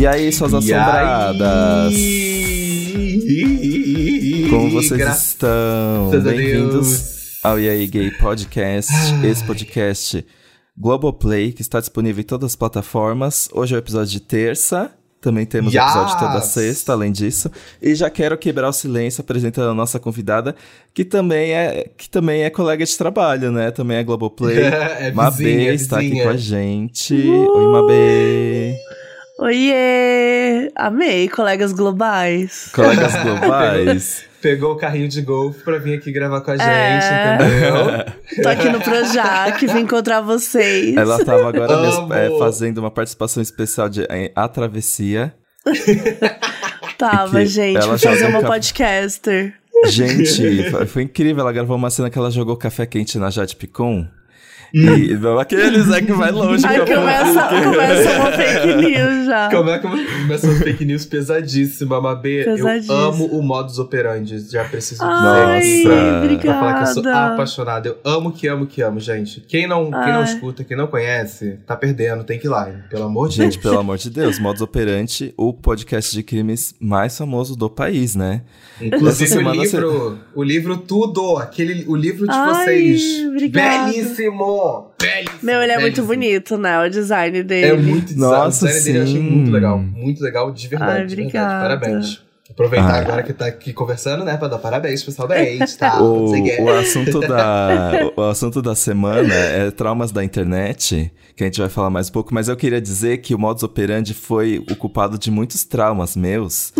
E aí, suas assombradas? Como vocês Graças estão? Bem-vindos ao E aí Gay Podcast. Esse podcast Globoplay, que está disponível em todas as plataformas. Hoje é o episódio de terça. Também temos Yes! episódio toda sexta, além disso. E já quero quebrar o silêncio apresentando a nossa convidada, que também é, que também é colega de trabalho, né? Também é Globoplay. É Mabê vizinha, está aqui com a gente. Oi, Mabê. Oiê! Amei, colegas globais. Colegas globais. Pegou o carrinho de golfe pra vir aqui gravar com a gente, É. entendeu? Tô aqui no Projac, vim encontrar vocês. Ela estava agora Amo. mesmo, é, fazendo uma participação especial de é, A Travessia. Tava, gente, ela vou já fazer uma podcaster. Gente, foi- foi incrível. Ela gravou uma cena que ela jogou café quente na Jade Picon. Hum. E aqueles é que vai longe. Aí que eu começa, começa uma fake news já. Como é que começou uma fake news pesadíssima, Mabê? Eu amo o modus operandi, já preciso dizer Ai, isso pra, Nossa. pra falar que eu sou obrigada. apaixonado. Eu amo que amo que amo, gente. Quem não, quem não escuta, quem não conhece, tá perdendo, tem que ir lá, hein? pelo amor de Gente, Deus. pelo amor de Deus, Modus Operandi, o podcast de crimes mais famoso do país, né? Inclusive o livro, o livro tudo, aquele, o livro de Ai, vocês. obrigada. Belíssimo! Belíssimo! Meu, ele é muito bonito, né? O design dele. É muito design. Nossa, o design dele eu achei sim. muito legal. Muito legal, de verdade. Ai, de verdade. Parabéns. Aproveitar Ai. agora que tá aqui conversando, né? Pra dar parabéns pessoalmente, tá? Não O, o assunto da, o assunto da semana é traumas da internet, que a gente vai falar mais um pouco, mas eu queria dizer que o Modus Operandi foi o culpado de muitos traumas meus.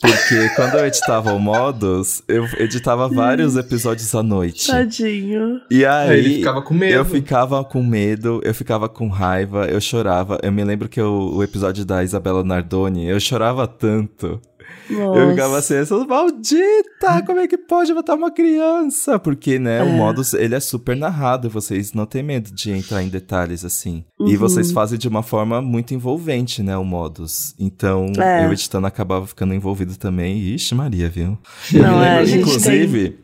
Porque quando eu editava o Modus, eu editava vários episódios à noite. Tadinho. E aí, Aí ele ficava com medo. eu ficava com medo, eu ficava com raiva, eu chorava. Eu me lembro que eu- o episódio da Isabela Nardoni, eu chorava tanto. Nossa. Eu ficava assim, essa maldita, como é que pode matar uma criança? Porque, né, o É. modus, ele é super narrado, vocês não têm medo de entrar em detalhes assim. E Uhum. vocês fazem de uma forma muito envolvente, né, o modus. Então, É. eu editando acabava ficando envolvido também. E, Ixi, Maria, viu? Não, Eu me é, lembro, gente inclusive,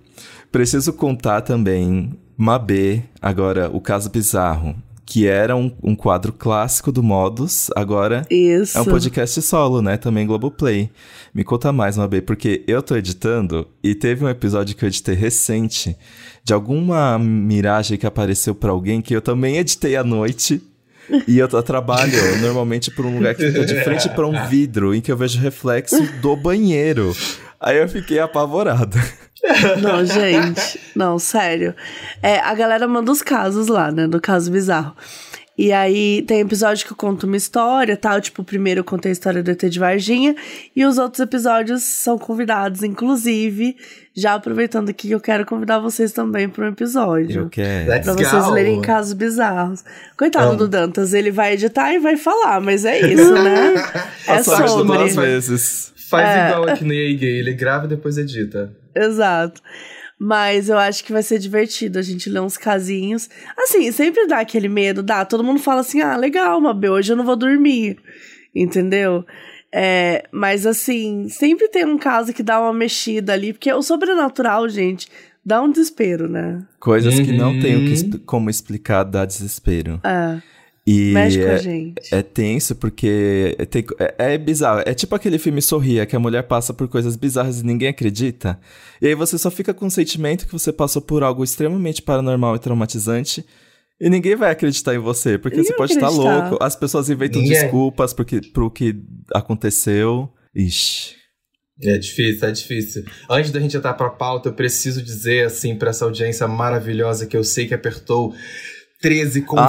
preciso contar também, Mabê, agora, o caso bizarro. Que era um, um quadro clássico do Modus, agora Isso. é um podcast solo, né? Também Globoplay. Me conta mais, Mabê, porque eu tô editando e teve um episódio que eu editei recente de alguma miragem que apareceu pra alguém que eu também editei à noite. E eu, trabalho normalmente por um lugar que fica de frente pra um vidro em que eu vejo reflexo do banheiro. Aí eu fiquei apavorado. Não, gente. Não, sério. É, a galera manda os casos lá, né? Do caso bizarro. E aí tem episódio que eu conto uma história, tal. Tipo, o primeiro eu contei a história do ET de Varginha. E os outros episódios são convidados, inclusive. Já aproveitando aqui, eu quero convidar vocês também para um episódio. Eu quero. Let's Pra vocês go. lerem casos bizarros. Coitado Amo. do Dantas, ele vai editar e vai falar, mas é isso, né? é sobre. duas vezes. Faz É. igual aqui no EA Gay, ele grava e depois edita. Exato. Mas eu acho que vai ser divertido a gente ler uns casinhos. Assim, sempre dá aquele medo, dá. Todo mundo fala assim: ah, legal, Mabel, hoje eu não vou dormir. Entendeu? É, mas assim, sempre tem um caso que dá uma mexida ali, porque o sobrenatural, gente, dá um desespero, né? Coisas que não Uhum. tenho que expl- como explicar dá desespero. É, E mexe com é, a gente. É tenso porque é, tem- é- é bizarro. É tipo aquele filme Sorria, que a mulher passa por coisas bizarras e ninguém acredita. E aí você só fica com o sentimento que você passou por algo extremamente paranormal e traumatizante. E ninguém vai acreditar em você, porque Ninguém você pode estar louco. As pessoas inventam Ninguém. desculpas porque, pro que aconteceu. Ixi. É difícil, é difícil. Antes da gente entrar pra pauta, eu preciso dizer, assim, pra essa audiência maravilhosa que eu sei que apertou 13, confirma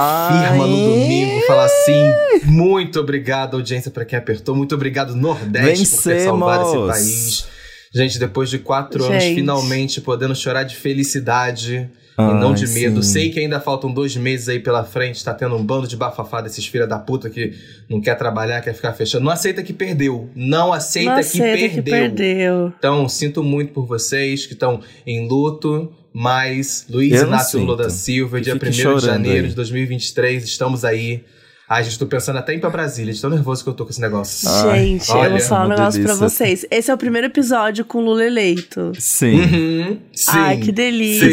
Ai. no domingo, falar assim, muito obrigado, audiência, pra quem apertou, muito obrigado, Nordeste, por ter salvado esse Vencemos. país. Gente, depois de quatro anos, Gente. finalmente podendo chorar de felicidade e não de medo. sim. Sei que ainda faltam dois meses aí pela frente, tá tendo um bando de bafafá desses filha da puta que não quer trabalhar, quer ficar fechando. Não aceita que perdeu. Não aceita, Não que, aceita perdeu. que perdeu. Então, sinto muito por vocês que estão em luto, mas Luiz Inácio Lula da Silva, dia 1 fique de janeiro aí. de 2023, estamos aí Ai, gente, tô pensando até em ir pra Brasília, de tão nervoso que eu tô com esse negócio. Gente, eu vou falar um negócio pra delícia. vocês. Esse é o primeiro episódio com Lula eleito. Sim. Uhum, sim. Ai, que Que delícia.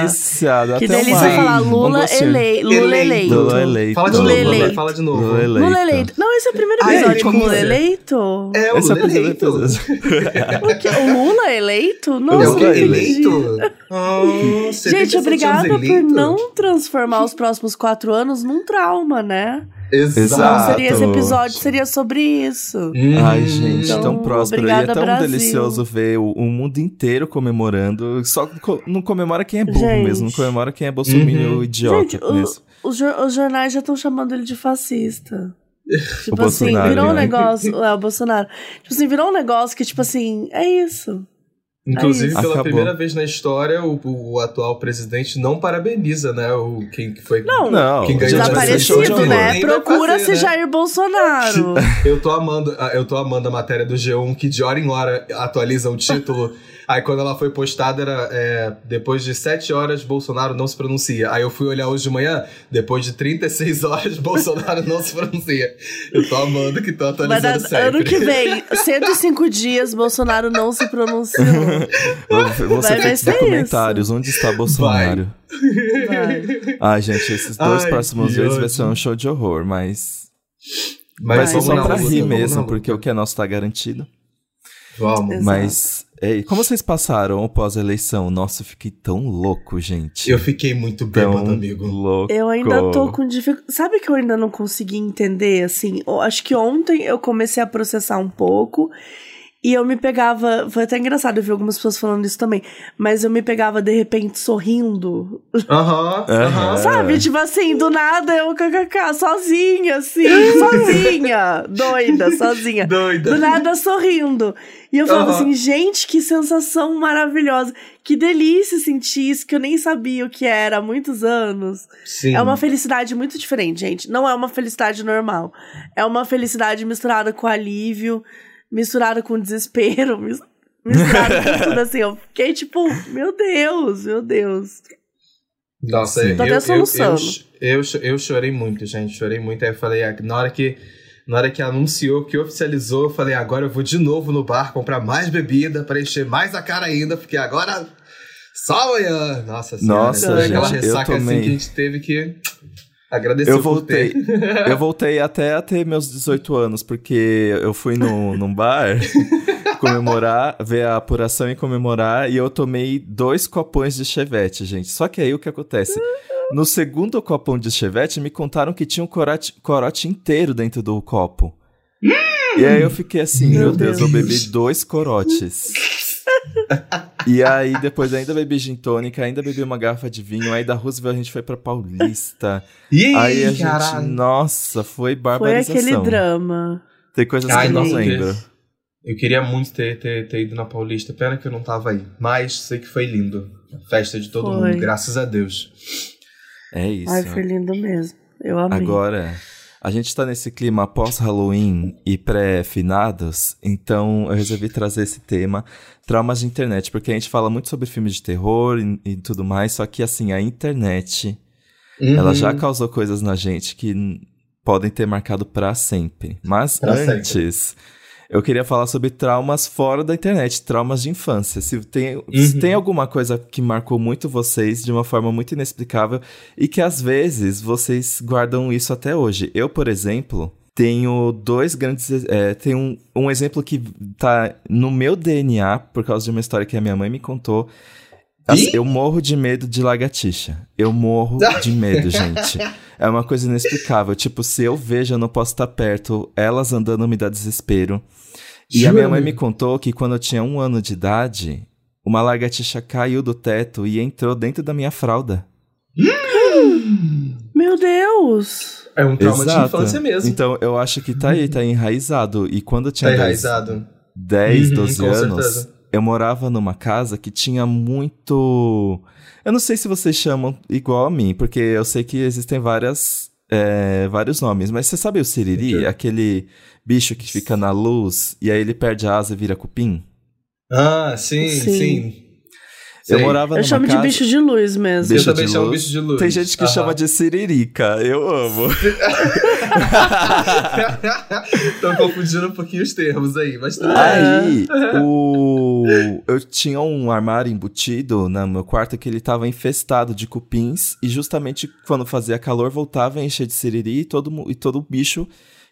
delícia. Dá Que delícia falar Lula, gostinho. ele... Lula eleito. Lula eleito. Fala de Lula novo, Lula, eleito. fala de novo. Lula eleito. Lula eleito. Não, esse é o primeiro Ai, episódio gente, com Lula é? eleito. É, o Esse é o Lula primeiro eleito. O, quê? O Lula eleito? Nossa, É o que? Lula Eleito? Ah, Gente, 77 obrigada por não transformar os próximos quatro anos num trauma, né? Exato. Não seria esse episódio, seria sobre isso. Uhum. Ai, gente, Então, tão próspero. E é obrigada, tão Brasil. delicioso ver o, o mundo inteiro comemorando. Só co- não comemora quem é burro Gente. mesmo, não comemora quem é bolsominion Uhum. idiota Gente, o- mesmo. Os, os jornais já estão chamando ele de fascista. Tipo O assim, Bolsonaro, virou um né? negócio. É, o Bolsonaro. Tipo assim, virou um negócio que, tipo assim, é isso. Inclusive, Aí, pela Acabou. primeira vez na história, o, o atual presidente não parabeniza, né? O, quem que foi. Não, Não, Quem ganhou Desaparecido, né? Procura-se né? Jair Bolsonaro. Eu tô amando, eu tô amando a matéria do G1 que de hora em hora atualiza o título. Aí quando ela foi postada era é, depois de 7 horas Bolsonaro não se pronuncia. Aí eu fui olhar hoje de manhã, depois de 36 horas Bolsonaro não se pronuncia. Eu tô amando que tô Mas atualizando a- sempre. ano que vem, 105 dias, Bolsonaro não se pronunciou. Você Vai tem ser comentários. Onde está Bolsonaro? Vai. Ai, gente, esses dois Ai, próximos que vezes vai ser um show de horror, mas. Mas vai ser vamos só pra rir vamos mesmo, porque o que é nosso tá garantido. Vamos. Mas. Ei, como vocês passaram o pós-eleição? Nossa, eu fiquei tão louco, gente. Eu fiquei muito tão bêbado, amigo. louco. Eu ainda tô com dificuldade. Sabe que eu ainda não consegui entender, assim? Eu acho que ontem eu comecei a processar um pouco. E eu me pegava. Foi até engraçado, eu vi algumas pessoas falando isso também. Mas eu me pegava de repente sorrindo. Aham, aham. É. Sabe? Tipo assim, do nada eu kkk, sozinha, assim, sozinha. Doida, sozinha. Doida. Do nada sorrindo. E eu falava assim, gente, que sensação maravilhosa. Que delícia sentir isso, que eu nem sabia o que era há muitos anos. Sim. É uma felicidade muito diferente, gente. Não é uma felicidade normal. É uma felicidade misturada com alívio, misturada com desespero, mis- misturada com tudo assim. Eu fiquei tipo, meu Deus, meu Deus. Nossa, eu, eu, eu, eu, chorei muito, gente. Chorei muito. Aí eu falei, ah, na hora que. Na hora que anunciou, que oficializou, eu falei, agora eu vou de novo no bar comprar mais bebida pra encher mais a cara ainda, porque agora só amanhã. Nossa senhora. Nossa, aquela gente, eu ressaca assim que a gente teve que agradecer Eu voltei. Eu voltei até a ter meus 18 anos, porque eu fui no, num bar comemorar, ver a apuração e comemorar, e eu tomei dois copões de chevette, gente. Só que aí o que acontece? No segundo copão de chevette, me contaram que tinha um corote, corote inteiro dentro do copo. E aí eu fiquei assim, meu, Meu Deus, eu Deus. bebi dois corotes. E aí depois ainda bebi gin tônica, ainda bebi uma garrafa de vinho, aí da Roosevelt a gente foi pra Paulista. Ih, Aí a gente, caralho. nossa, foi Foi barbarização. aquele drama. Tem coisas Ai, que eu não lembro. Eu queria muito ter, ter, ter ido na Paulista, pena que eu não tava aí. Mas sei que foi lindo. A festa de todo Foi. mundo, graças a Deus. É isso. Ai, foi lindo mesmo. Eu amei. Agora, a gente tá nesse clima pós-Halloween e pré-finados, então eu resolvi trazer esse tema, traumas de internet, porque a gente fala muito sobre filmes de terror e, e tudo mais, só que assim, a internet, ela Uhum. já causou coisas na gente que podem ter marcado pra sempre. Mas Pra sempre. Eu queria falar sobre traumas fora da internet, traumas de infância. Se tem, se Uhum. tem alguma coisa que marcou muito vocês de uma forma muito inexplicável e que às vezes vocês guardam isso até hoje. Eu, por exemplo, tenho dois grandes. É, tem um, um exemplo que tá no meu DNA, por causa de uma história que a minha mãe me contou. Assim, eu morro de medo de lagartixa. Eu morro de medo, gente. É uma coisa inexplicável. Tipo, se eu vejo, eu não posso estar perto. Elas andando me dá desespero. E a minha mãe me contou que quando eu tinha um ano de idade, uma lagartixa caiu do teto e entrou dentro da minha fralda. Meu Deus! É um trauma de Exato. infância mesmo. Então, eu acho que tá aí, tá enraizado. E quando eu tá tinha 10, enraizado. 10 Uhum, 12 com anos, certeza. Eu morava numa casa que tinha muito. Eu não sei se vocês chamam igual a mim, porque eu sei que existem várias, é, vários nomes, mas você sabe o siriri? Ok. Aquele bicho que fica na luz e aí ele perde a asa e vira cupim? Ah, sim, Sim. sim. Eu morava Eu numa chamo casa... de bicho de luz mesmo. Bicho Eu também de chamo luz. bicho de luz. Tem gente que Aham. chama de siririca. Eu amo. Estão confundindo um pouquinho os termos aí, mas tudo bem. Aí, o... eu tinha um armário embutido no meu quarto que ele tava infestado de cupins. E justamente quando fazia calor, voltava a encher de siriri e todo, e todo bicho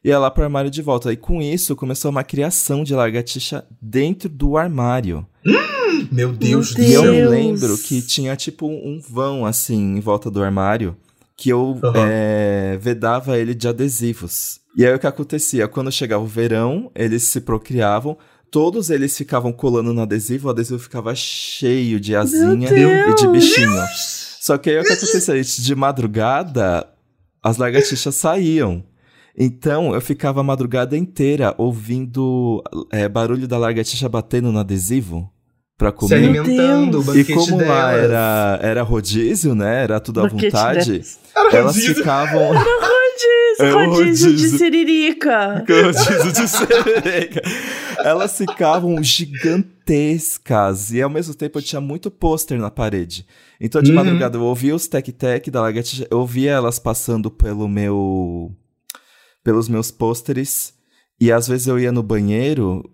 ia lá pro armário de volta. E com isso, começou uma criação de lagartixa dentro do armário. Meu Deus do E eu céu. me Deus. lembro que tinha tipo um vão assim em volta do armário que eu Aham. é, vedava ele de adesivos. E aí o que acontecia? Quando chegava o verão, eles se procriavam, todos eles ficavam colando no adesivo, o adesivo ficava cheio de asinha e de Deus! bichinho. Só que aí o que acontecia? De madrugada, as lagartixas saíam. Então eu ficava a madrugada inteira ouvindo é, barulho da lagartixa batendo no adesivo pra Se comer. alimentando, o Deus. E como lá delas. era, era rodízio, né? Era tudo à Banquete vontade. delas. Elas rodízio. ficavam. Rodízio, É o rodízio de rodízio. siririca. rodízio de sereia. Elas ficavam gigantescas. E ao mesmo tempo eu tinha muito pôster na parede. Então de Uhum. madrugada eu ouvia os tec-tec da lagartixa. Eu ouvia elas passando pelo meu. pelos meus pôsteres. E às vezes eu ia no banheiro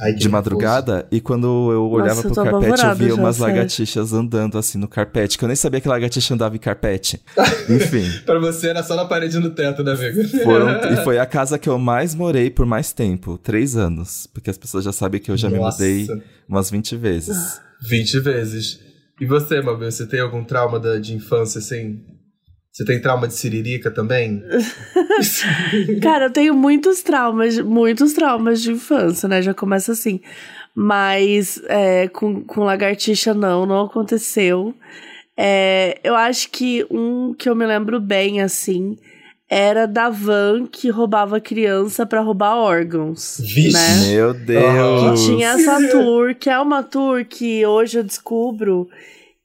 Ai, de madrugada e quando eu olhava Nossa, eu pro tô carpete eu via já, umas sério. lagartixas andando assim no carpete, que eu nem sabia que lagartixa andava em carpete. Enfim. Pra você era só na parede e no teto, né, Vega? foram, e foi a casa que eu mais morei por mais tempo, três anos, porque as pessoas já sabem que eu já me Nossa. mudei umas 20 vezes. 20 vezes. E você, Mabel, você tem algum trauma da- de infância, assim? Você tem trauma de siririca também? Cara, eu tenho muitos traumas, muitos traumas de infância, né? Já começa assim. Mas é, com, com lagartixa não, não aconteceu. É, eu acho que um que eu me lembro bem, assim, era da van que roubava criança pra roubar órgãos. Vixe. Né? Meu Que Deus! tinha essa tour, que é uma tour que hoje eu descubro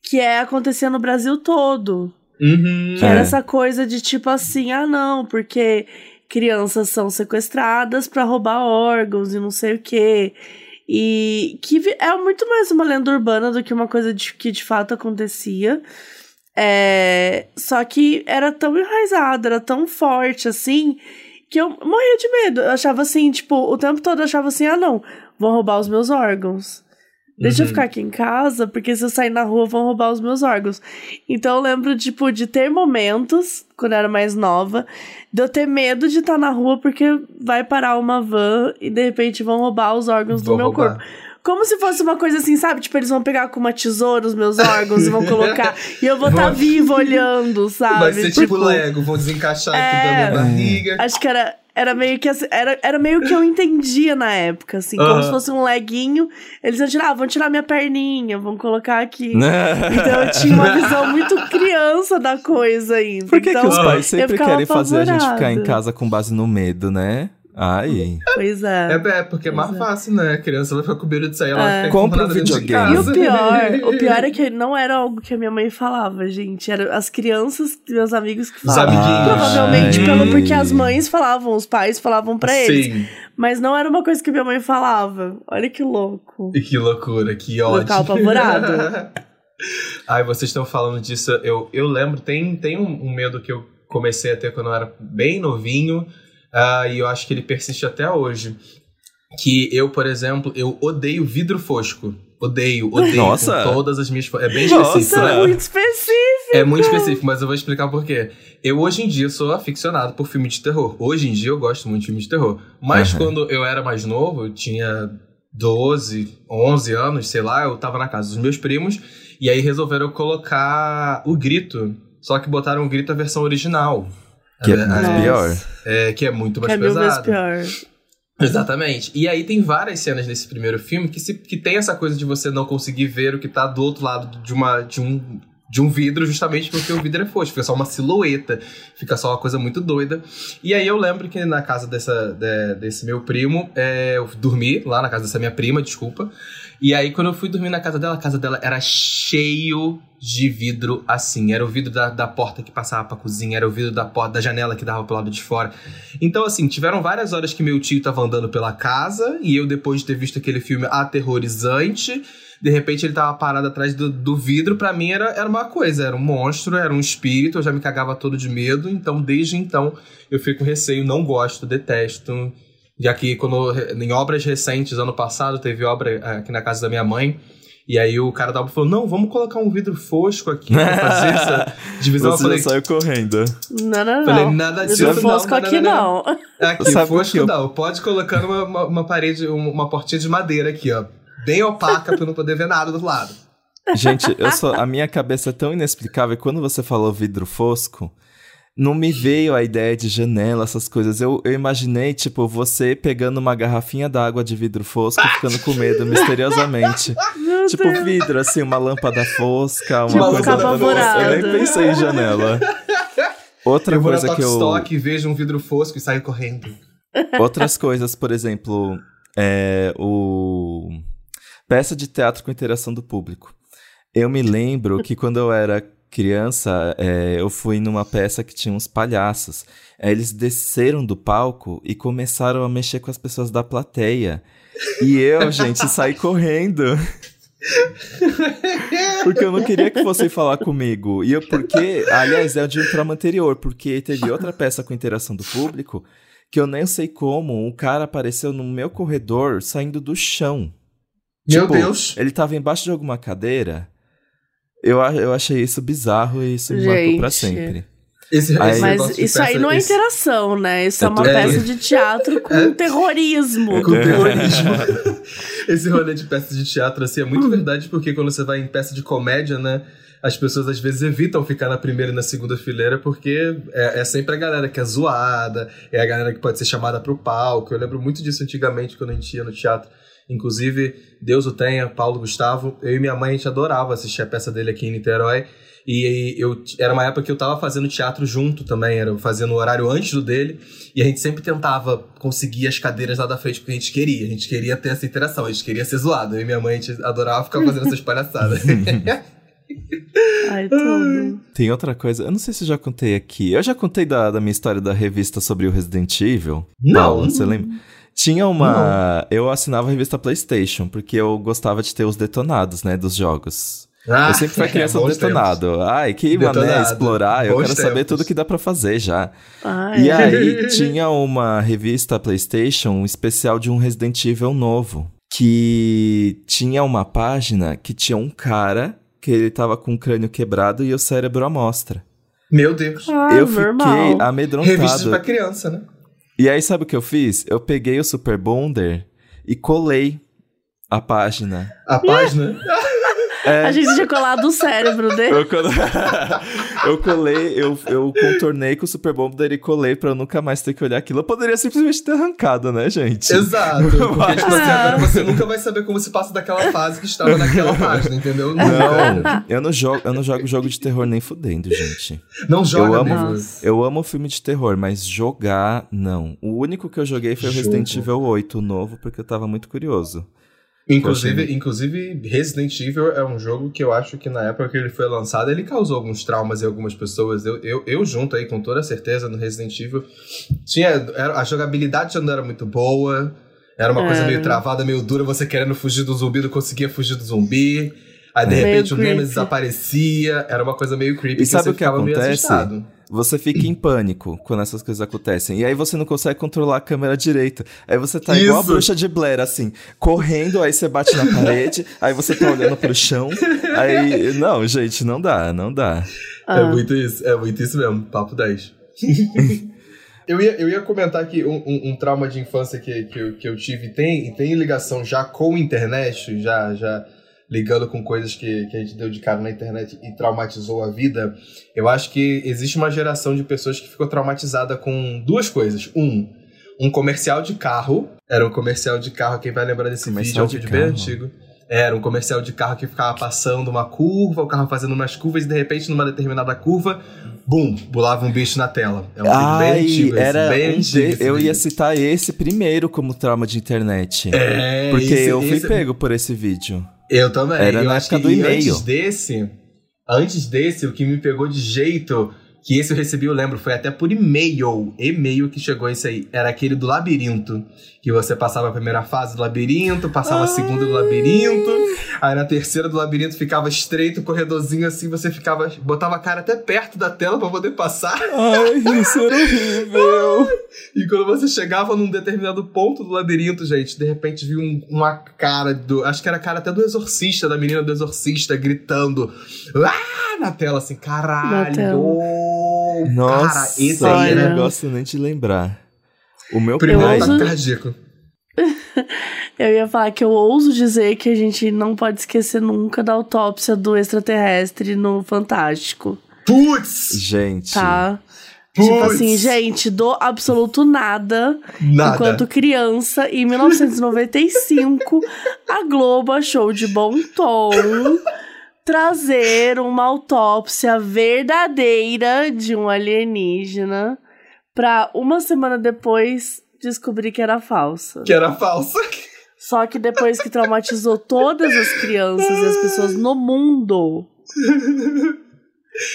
que é acontecia no Brasil todo. Uhum. Que era É. essa coisa de tipo assim, ah não, porque crianças são sequestradas pra roubar órgãos e não sei o quê. E que é muito mais uma lenda urbana do que uma coisa de- que de fato acontecia. É, só que era tão enraizado, era tão forte assim, que eu morria de medo. Eu achava assim, tipo, o tempo todo eu achava assim, ah não, vão roubar os meus órgãos. Deixa eu Uhum. ficar aqui em casa, porque se eu sair na rua vão roubar os meus órgãos. Então eu lembro, tipo, de ter momentos, quando eu era mais nova, de eu ter medo de estar na rua porque vai parar uma van e de repente vão roubar os órgãos Vão do meu roubar. corpo. Como se fosse uma coisa assim, sabe? Tipo, eles vão pegar com uma tesoura os meus órgãos e vão colocar. e eu vou estar Vão- viva olhando, sabe? Vai ser tipo Lego, vou desencaixar aqui da É. minha barriga. Acho que era, era meio que assim, era, era meio que eu entendia na época, assim, como se fosse um leguinho. Eles iam tirar, ah, vão tirar minha perninha, vão colocar aqui. Né? Então eu tinha uma visão muito criança da coisa ainda. Por que, então, que os pais sempre querem fazer a gente ficar em apavorada. casa com base no medo, né? Ai. Pois é. É, é, porque é mais é. fácil, né? A criança vai ficar com medo de sair, ela vai É. ficar Compra um videogame. E o pior, o pior é que não era algo que a minha mãe falava, gente. Era as crianças, meus amigos que Os falavam. amiguinhos. Provavelmente Ai. pelo porque as mães falavam, os pais falavam pra eles. Sim. Mas não era uma coisa que minha mãe falava. Olha que louco. E que loucura, que Eu ódio. ficava apavorada. Ai, vocês estão falando disso. Eu, eu lembro, tem, tem um, um medo que eu comecei a ter quando eu era bem novinho. Ah, e eu acho que ele persiste até hoje. Que eu, por exemplo, eu odeio vidro fosco. Odeio, odeio Nossa. com todas as minhas... É bem Nossa. específico, é né? muito específico. É muito específico, mas eu vou explicar por quê. Eu hoje em dia sou aficionado por filme de terror. Hoje em dia eu gosto muito de filme de terror. Mas Aham. quando eu era mais novo, eu tinha 12, 11 anos, sei lá, eu tava na casa dos meus primos e aí resolveram colocar o grito. Só que botaram o grito a versão original. Que é A- muito Nossa. pior. é, que é muito Que mais é mil vezes pesado. pior. Exatamente. E aí tem várias cenas nesse primeiro filme que, se, que tem essa coisa de você não conseguir ver o que tá do outro lado de, uma, de, um, de um vidro, justamente porque o vidro é fosco, fica só uma silhueta, fica só uma coisa muito doida. E aí eu lembro que na casa dessa, de- desse meu primo, é, eu dormi lá na casa dessa minha prima, desculpa. E aí quando eu fui dormir na casa dela, a casa dela era cheio de vidro assim. Era o vidro da, da porta que passava pra cozinha, era o vidro da porta da janela que dava pro lado de fora. Então, assim, tiveram várias horas que meu tio tava andando pela casa e eu, depois de ter visto aquele filme aterrorizante, De repente ele tava parado atrás do, do vidro, para mim era, era uma coisa, era um monstro, era um espírito, eu já me cagava todo de medo, então desde então eu fico com receio, não gosto, detesto. Já que quando, em obras recentes, ano passado, teve obra eh, aqui na casa da minha mãe, e aí o cara da obra falou: não, vamos colocar um vidro fosco aqui pra fazer essa divisão. Você eu falei, já saiu correndo. Não, não, não. Falei, nada disso. Vidro fosco não, aqui não. Aqui, Sabe fosco eu- não. Pode colocar uma, uma, uma parede, um- uma portinha de madeira aqui, ó. Bem opaca pra eu não poder ver nada do lado. Gente, eu só, a minha cabeça é tão inexplicável. e Quando você falou vidro fosco, não me veio a ideia de janela, essas coisas. Eu, eu imaginei, tipo, você pegando uma garrafinha d'água de vidro fosco e ficando com medo misteriosamente. Meu tipo, Deus. vidro, assim, uma lâmpada fosca, uma Tipo, coisa da. Eu nem pensei em janela. Outra eu vou coisa na que eu. Stock e vejo um vidro fosco e saio correndo. Outras coisas, por exemplo, é, o peça de teatro com interação do público. Eu me lembro que quando eu era criança, é, eu fui numa peça que tinha uns palhaços. Aí eles desceram do palco e começaram a mexer com as pessoas da plateia. E eu, gente, saí correndo. Porque eu não queria que fossem falar comigo. E eu, porque, aliás, é de um trauma anterior, porque teve outra peça com interação do público que eu nem sei como, um cara apareceu no meu corredor saindo do chão. Meu Tipo, Deus. Ele tava embaixo de alguma cadeira. Eu, eu achei isso bizarro e isso me marcou pra sempre. Esse, Aí- esse Mas isso aí não é esse- interação, né? Isso é, É uma tudo- É. peça de teatro com É. terrorismo. Com terrorismo. Esse rolê de peça de teatro, assim, é muito verdade, porque quando você vai em peça de comédia, né? As pessoas às vezes evitam ficar na primeira e na segunda fileira, porque é, é sempre a galera que é zoada, é a galera que pode ser chamada pro palco. Eu lembro muito disso antigamente, quando a gente ia no teatro. Inclusive, Deus o tenha, Paulo Gustavo. Eu e minha mãe, a gente adorava assistir a peça dele aqui em Niterói. E eu era uma época que eu tava fazendo teatro junto também, era fazendo o horário antes do dele, e a gente sempre tentava conseguir as cadeiras lá da frente porque a gente queria, a gente queria ter essa interação, a gente queria ser zoado. Eu e minha mãe a gente adorava ficar fazendo essas palhaçadas. Ai, tudo. Tem outra coisa, eu não sei se eu já contei aqui. Eu já contei da, da minha história da revista sobre o Resident Evil. Não. Paulo, você lembra? Tinha uma. Eu assinava a revista PlayStation, porque eu gostava de ter os detonados, né, dos jogos. Ah, eu sempre fui criança do detonado. Ai, que mané Detonado. explorar. Eu Bons quero saber tempos. tudo que dá pra fazer já. Ai, E aí tinha uma revista PlayStation um especial de um Resident Evil novo. Que tinha uma página que tinha um cara que ele tava com o crânio quebrado e o cérebro à mostra. Meu Deus. Ah, eu normal. fiquei Revista amedrontado. pra criança, né? E aí, sabe o que eu fiz? Eu peguei o Super Bonder e colei a página. A página. É, A gente tinha colado o cérebro dele. eu, eu colei, eu, eu contornei com o Super Bonder e colei pra eu nunca mais ter que olhar aquilo. Eu poderia simplesmente ter arrancado, né, gente? Exato. Porque, tipo assim, agora você nunca vai saber como se passa daquela fase que estava naquela página, entendeu? Não, eu não jogo, eu não jogo jogo de terror nem fudendo, gente. Não joga Eu amo-. Eu amo filme de terror, mas jogar, não. O único que eu joguei foi o Resident. Evil 8, o novo, porque eu tava muito curioso. Inclusive, Poxa. inclusive, Resident Evil é um jogo que eu acho que na época que ele foi lançado, ele causou alguns traumas em algumas pessoas. Eu, eu, eu junto aí, com toda certeza, no Resident Evil. Tinha, era- a jogabilidade já não era muito boa. Era uma coisa É. meio travada, meio dura, você querendo fugir do zumbi, não conseguia fugir do zumbi. Aí, de É. repente, o Meio Nemesis creepy. aparecia. Era uma coisa meio creepy. E sabe você o que ficava meio acontece? assustado. Você fica em pânico quando essas coisas acontecem. E aí você não consegue controlar a câmera direito. Aí você tá igual a Isso. bruxa de Blair, assim, correndo, aí você bate na parede, aí você tá olhando pro chão. Aí. Não, gente, não dá, não dá. Ah. É muito isso, é muito isso mesmo, papo 10. eu, ia, eu ia comentar que um, um- um trauma de infância que, que, eu, que eu tive tem, tem ligação já com a internet, já, já ligando com coisas que, que a gente deu de cara na internet e traumatizou a vida. Eu acho que existe uma geração de pessoas que ficou traumatizada com duas coisas. Um, um comercial de carro. Era um comercial de carro, quem vai lembrar desse vídeo? É Comercial um de vídeo bem antigo. Era um comercial de carro que ficava passando uma curva, o carro fazendo umas curvas e de repente, numa determinada curva, bum, pulava um bicho na tela. É um vídeo bem Ai, antigo. era bem um antigo de... Eu vídeo. ia citar esse primeiro como trauma de internet. É, Porque esse- eu fui esse- pego por esse vídeo. Eu também. Era eu na acho época que do e e-mail. Antes desse, antes desse, o que me pegou de jeito, que esse eu recebi, eu lembro, foi até por e-mail. E-mail que chegou esse aí. Era aquele do labirinto. Que você passava a primeira fase do labirinto, passava a segunda do labirinto. Aí na terceira do labirinto ficava estreito, corredorzinho assim, você ficava. botava a cara até perto da tela pra poder passar. Ai, isso era horrível. E quando você chegava num determinado ponto do labirinto, gente, de repente viu um- uma cara do. Acho que era a cara até do exorcista, da menina do exorcista, gritando. Ah! Na tela, assim, caralho! Nossa, Cara, esse aí eu era. não gosto nem de lembrar. O meu Primeiro pai. uso- cardíaco. Eu ia falar que eu ouso dizer que a gente não pode esquecer nunca da autópsia do extraterrestre no Fantástico, Putz! Gente. tá? Putz! Tipo assim, gente, do absoluto nada. Nada. Enquanto criança, em 1995, a Globo achou de bom tom trazer uma autópsia verdadeira de um alienígena pra uma semana depois descobrir que era falsa. Que era falsa. Só que depois que traumatizou todas as crianças e as pessoas no mundo.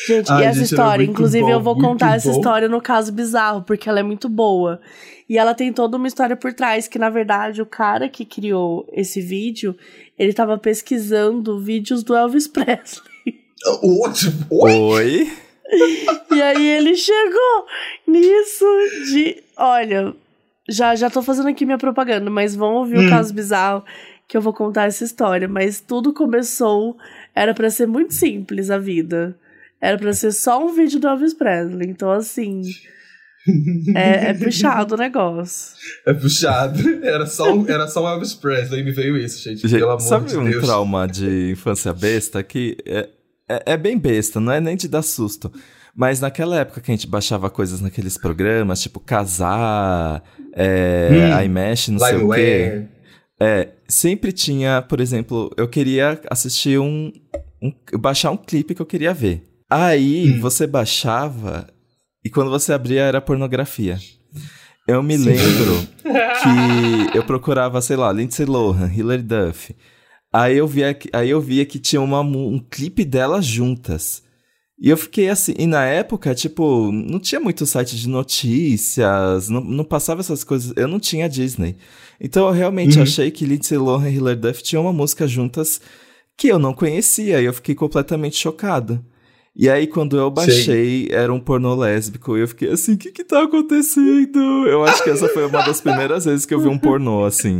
Gente, Ai, e essa gente, era história, inclusive bom, eu vou contar essa bom. história no caso bizarro, porque ela é muito boa. E ela tem toda uma história por trás, que na verdade o cara que criou esse vídeo, ele tava pesquisando vídeos do Elvis Presley. Ótimo. Oi? Oi? E aí ele chegou nisso de. Olha, já, já tô fazendo aqui minha propaganda, mas vão ouvir Hum. o caso bizarro que eu vou contar essa história. Mas tudo começou. Era pra ser muito simples a vida. Era pra ser só um vídeo do Elvis Presley. Então, assim. É, é puxado o negócio. É puxado. Era só, um, era só um Elvis Presley, me veio isso, gente. Gente, pelo amor sabe de um Deus. trauma de infância besta que é, é, é bem besta, não é nem de dar susto. Mas naquela época que a gente baixava coisas naqueles programas, tipo Casar, é, Hum, iMesh, não sei o quê. É, sempre tinha, por exemplo, eu queria assistir um, um- baixar um clipe que eu queria ver. Aí Hum. você baixava e quando você abria era pornografia. Eu me Sim. lembro que eu procurava, sei lá, Lindsay Lohan, Hilary Duff. Aí eu via que, aí eu via que tinha uma um clipe delas juntas. E eu fiquei assim, e na época, tipo, não tinha muito site de notícias, não, não passava essas coisas, eu não tinha Disney. Então eu realmente Uhum. achei que Lindsay Lohan e Hilary Duff tinham uma música juntas que eu não conhecia, e eu fiquei completamente chocado. E aí, quando eu baixei, era um pornô lésbico, e eu fiquei assim, o que que tá acontecendo? Eu acho que essa foi uma das primeiras vezes que eu vi um pornô, assim.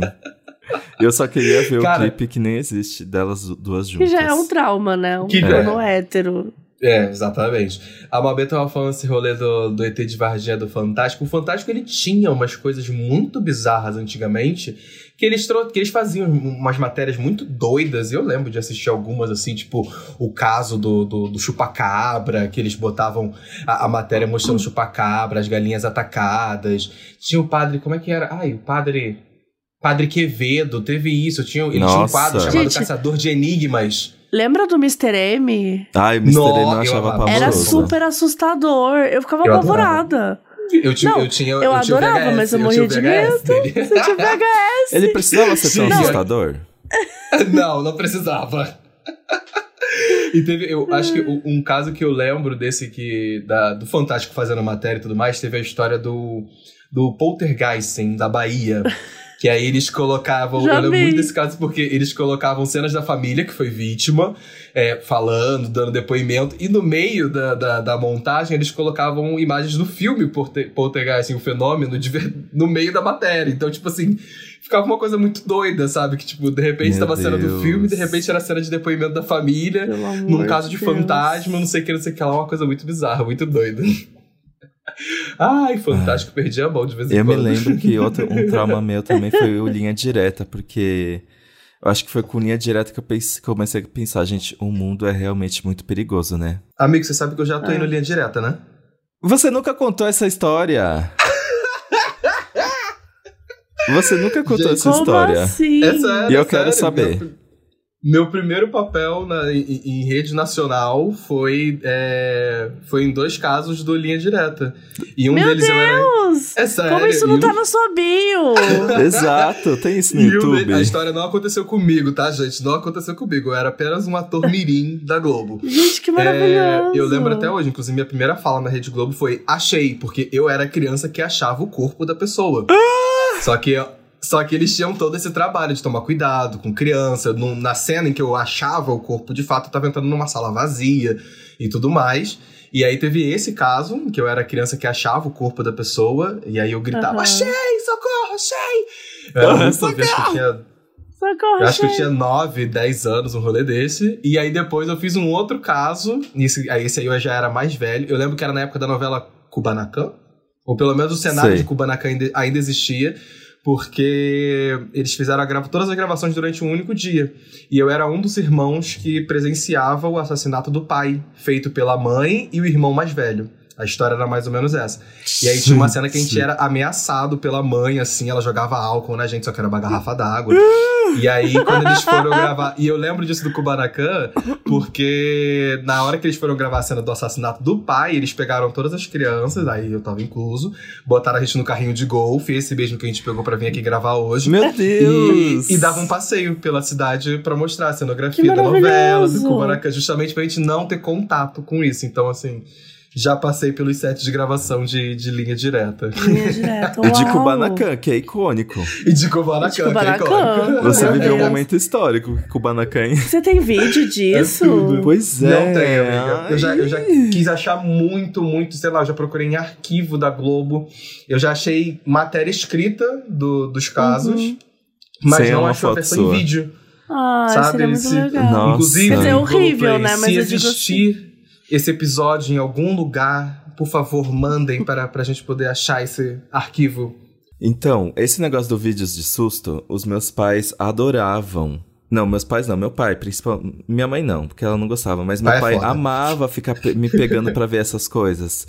E eu só queria ver Cara- o clipe que nem existe, delas duas Que juntas. já é um trauma, né? Um Que porno hétero. É, exatamente. A Mabê tava falando esse rolê do, do ET de Varginha do Fantástico. O Fantástico, ele tinha umas coisas muito bizarras antigamente, que eles, que eles faziam umas matérias muito doidas. Eu lembro de assistir algumas, assim, tipo o caso do, do, do chupacabra, que eles botavam a, a matéria mostrando o chupacabra, as galinhas atacadas. Tinha o padre, como é que era? Ai, o padre... Padre Quevedo, teve isso. Tinha, ele tinha um Nossa. quadro chamado Gente. Caçador de Enigmas. Lembra do Mr. M? Ai, o Mr. Nó, M eu eu achava pavoroso. Era super assustador. Eu ficava Eu apavorada. Eu tinha, Não, eu tinha, eu o adorava, VHS, mas eu tinha morria o de dele. Você tinha VHS. Ele precisava ser tão assustador? não, não precisava. E teve, eu acho que um caso que eu lembro desse que, da, do Fantástico fazendo matéria e tudo mais, teve a história do, do Poltergeist da Bahia. Que aí eles colocavam. Já eu lembro vi. muito desse caso porque eles colocavam cenas da família que foi vítima, é, falando, dando depoimento, e no meio da, da, da montagem eles colocavam imagens do filme Porte- Poltergeist, assim, o fenômeno, de ver- no meio da matéria. Então, tipo assim, ficava uma coisa muito doida, sabe? Que, tipo, de repente Meu tava a cena do filme, de repente era a cena de depoimento da família, num caso de Deus. fantasma, não sei o que, não sei o que lá, uma coisa muito bizarra, muito doida. Ai, fantástico, perdi a mão de vez em Eu me quando. lembro que outro, um trauma meu também foi o linha direta, porque eu acho que foi com linha direta que eu pense- comecei a pensar, gente, o mundo é realmente muito perigoso, né? Amigo, você sabe que eu já tô É. indo linha direta, né? Você nunca contou essa história. Você nunca contou Gente, essa Como história. assim? É sério, E eu é quero sério. saber. Meu, primeiro papel na- em, em rede nacional foi, é, foi em dois casos do Linha Direta. E um Meu deles eu era. Deus! É sério. Como isso e não um- tá na sua bio? Exato, tem isso no E o- YouTube. a história não aconteceu comigo, tá, gente? Não aconteceu comigo. Eu era apenas um ator mirim da Globo. Gente, que É, maravilhoso. eu lembro até hoje, inclusive, minha primeira fala na Rede Globo foi achei, porque eu era a criança que achava o corpo da pessoa. Só que Só que eles tinham todo esse trabalho de tomar cuidado com criança. No, na cena em que eu achava o corpo, de fato, eu tava entrando numa sala vazia e tudo mais. E aí teve esse caso, em que eu era criança que achava o corpo da pessoa, e aí eu gritava, Aham. achei, socorro, achei! Eu novinho, acho que eu tinha Socorro, eu acho que eu tinha 9, 10 anos, um rolê desse. E aí depois eu fiz um outro caso. Esse, aí esse aí eu já era mais velho. Eu lembro que era na época da novela Kubanacan. Ou pelo menos o cenário Sei. de Kubanacan ainda, ainda existia. Porque eles fizeram a grava, todas as gravações durante um único dia. E eu era um dos irmãos que presenciava o assassinato do pai, feito pela mãe e o irmão mais velho. A história era mais ou menos essa. E aí tinha uma cena que a gente era ameaçado pela mãe, assim, ela jogava álcool na gente, só que era uma garrafa d'água. E aí, quando eles foram gravar. E eu lembro disso do Kubanacan, porque na hora que eles foram gravar a cena do assassinato do pai, eles pegaram todas as crianças, aí eu tava incluso, botaram a gente no carrinho de golfe, esse mesmo que a gente pegou pra vir aqui gravar hoje. Meu E, Deus! e dava um passeio pela cidade pra mostrar a cenografia da novela, do! Kubanacan, justamente pra gente não ter contato com isso. Então, assim, já passei pelos sets de gravação de, de linha direta. Linha direta, E de. Kubanacan, que é icônico. E de Kubanacan, De que é Kubanacan. icônico. Você Meu viveu um momento histórico com Kubanacan. Você tem vídeo disso? tudo. Pois é. Não tem, amiga. Eu já, eu já quis achar muito, muito, sei lá, eu já procurei em arquivo da Globo. Eu já achei matéria escrita do, dos casos, Uhum. mas Sem não uma achou a versão sua. em vídeo. Ah, Sabe, seria muito esse- legal. Nossa. Inclusive, Quer dizer, horrível, Globoplay, né? Mas se eu digo existir esse episódio em algum lugar, por favor, mandem para, pra gente poder achar esse arquivo. Então, esse negócio do vídeos de susto, os meus pais adoravam. Não, meus pais não, meu pai, principal, minha mãe não, porque ela não gostava, mas meu Pai é pai foda. amava ficar pe- me pegando pra ver essas coisas.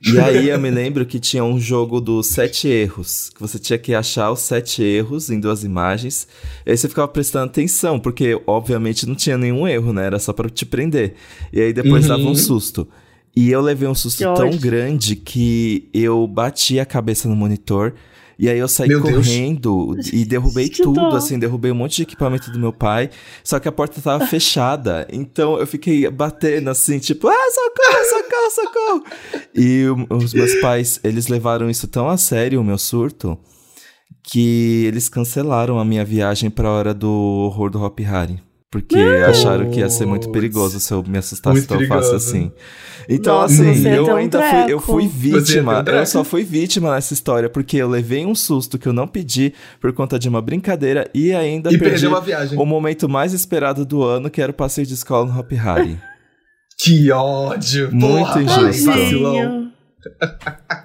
E aí eu me lembro que tinha um jogo dos sete erros, que você tinha que achar os sete erros em duas imagens. E aí você ficava prestando atenção, porque obviamente não tinha nenhum erro, né? Era só pra te prender. E aí depois Uhum. dava um susto. E eu levei um susto Que tão ódio. grande que eu bati a cabeça no monitor. E aí eu saí Meu Deus. correndo e derrubei Que tudo, dó. assim, derrubei um monte de equipamento do meu pai. Só que a porta tava fechada. Então eu fiquei batendo assim, tipo, ah, socorro, socorro, socorro. E os meus pais, eles levaram isso tão a sério, o meu surto, que eles cancelaram a minha viagem pra hora do horror do Hop Harry. Porque acharam que ia ser muito perigoso se eu me assustasse Muito tão fácil perigoso. assim. Então, Nossa, assim, ia eu ainda fui, eu fui vítima. Eu só fui vítima nessa história, porque eu levei um susto que eu não pedi por conta de uma brincadeira e ainda E perdi perdeu a viagem. o momento mais esperado do ano, que era o passeio de escola no Hop Harry. Que ódio! Muito porra, injusto. Tadinho.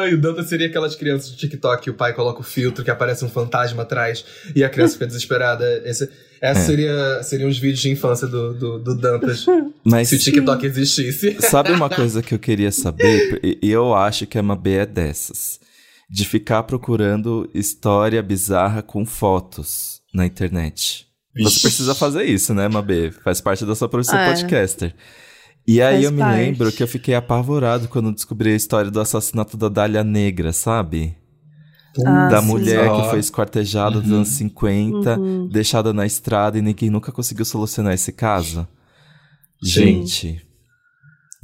Ai, o Danta seria aquelas crianças do TikTok que o pai coloca o filtro, que aparece um fantasma atrás e a criança fica desesperada. Esse, essa É. seria, seriam os vídeos de infância do, do, do Dantas, Mas se o TikTok existisse. sabe uma coisa que eu queria saber? Eu acho que a Mabê é dessas. De ficar procurando história bizarra com fotos na internet. Você precisa fazer isso, né, Mabê? Faz parte da sua profissão É. podcaster. E aí Faz eu me parte. lembro que eu fiquei apavorado quando descobri a história do assassinato da Dália Negra, sabe? Ah, da sim. mulher que foi esquartejada nos Uhum. anos 50, Uhum. deixada na estrada e ninguém nunca conseguiu solucionar esse caso. Sim. Gente.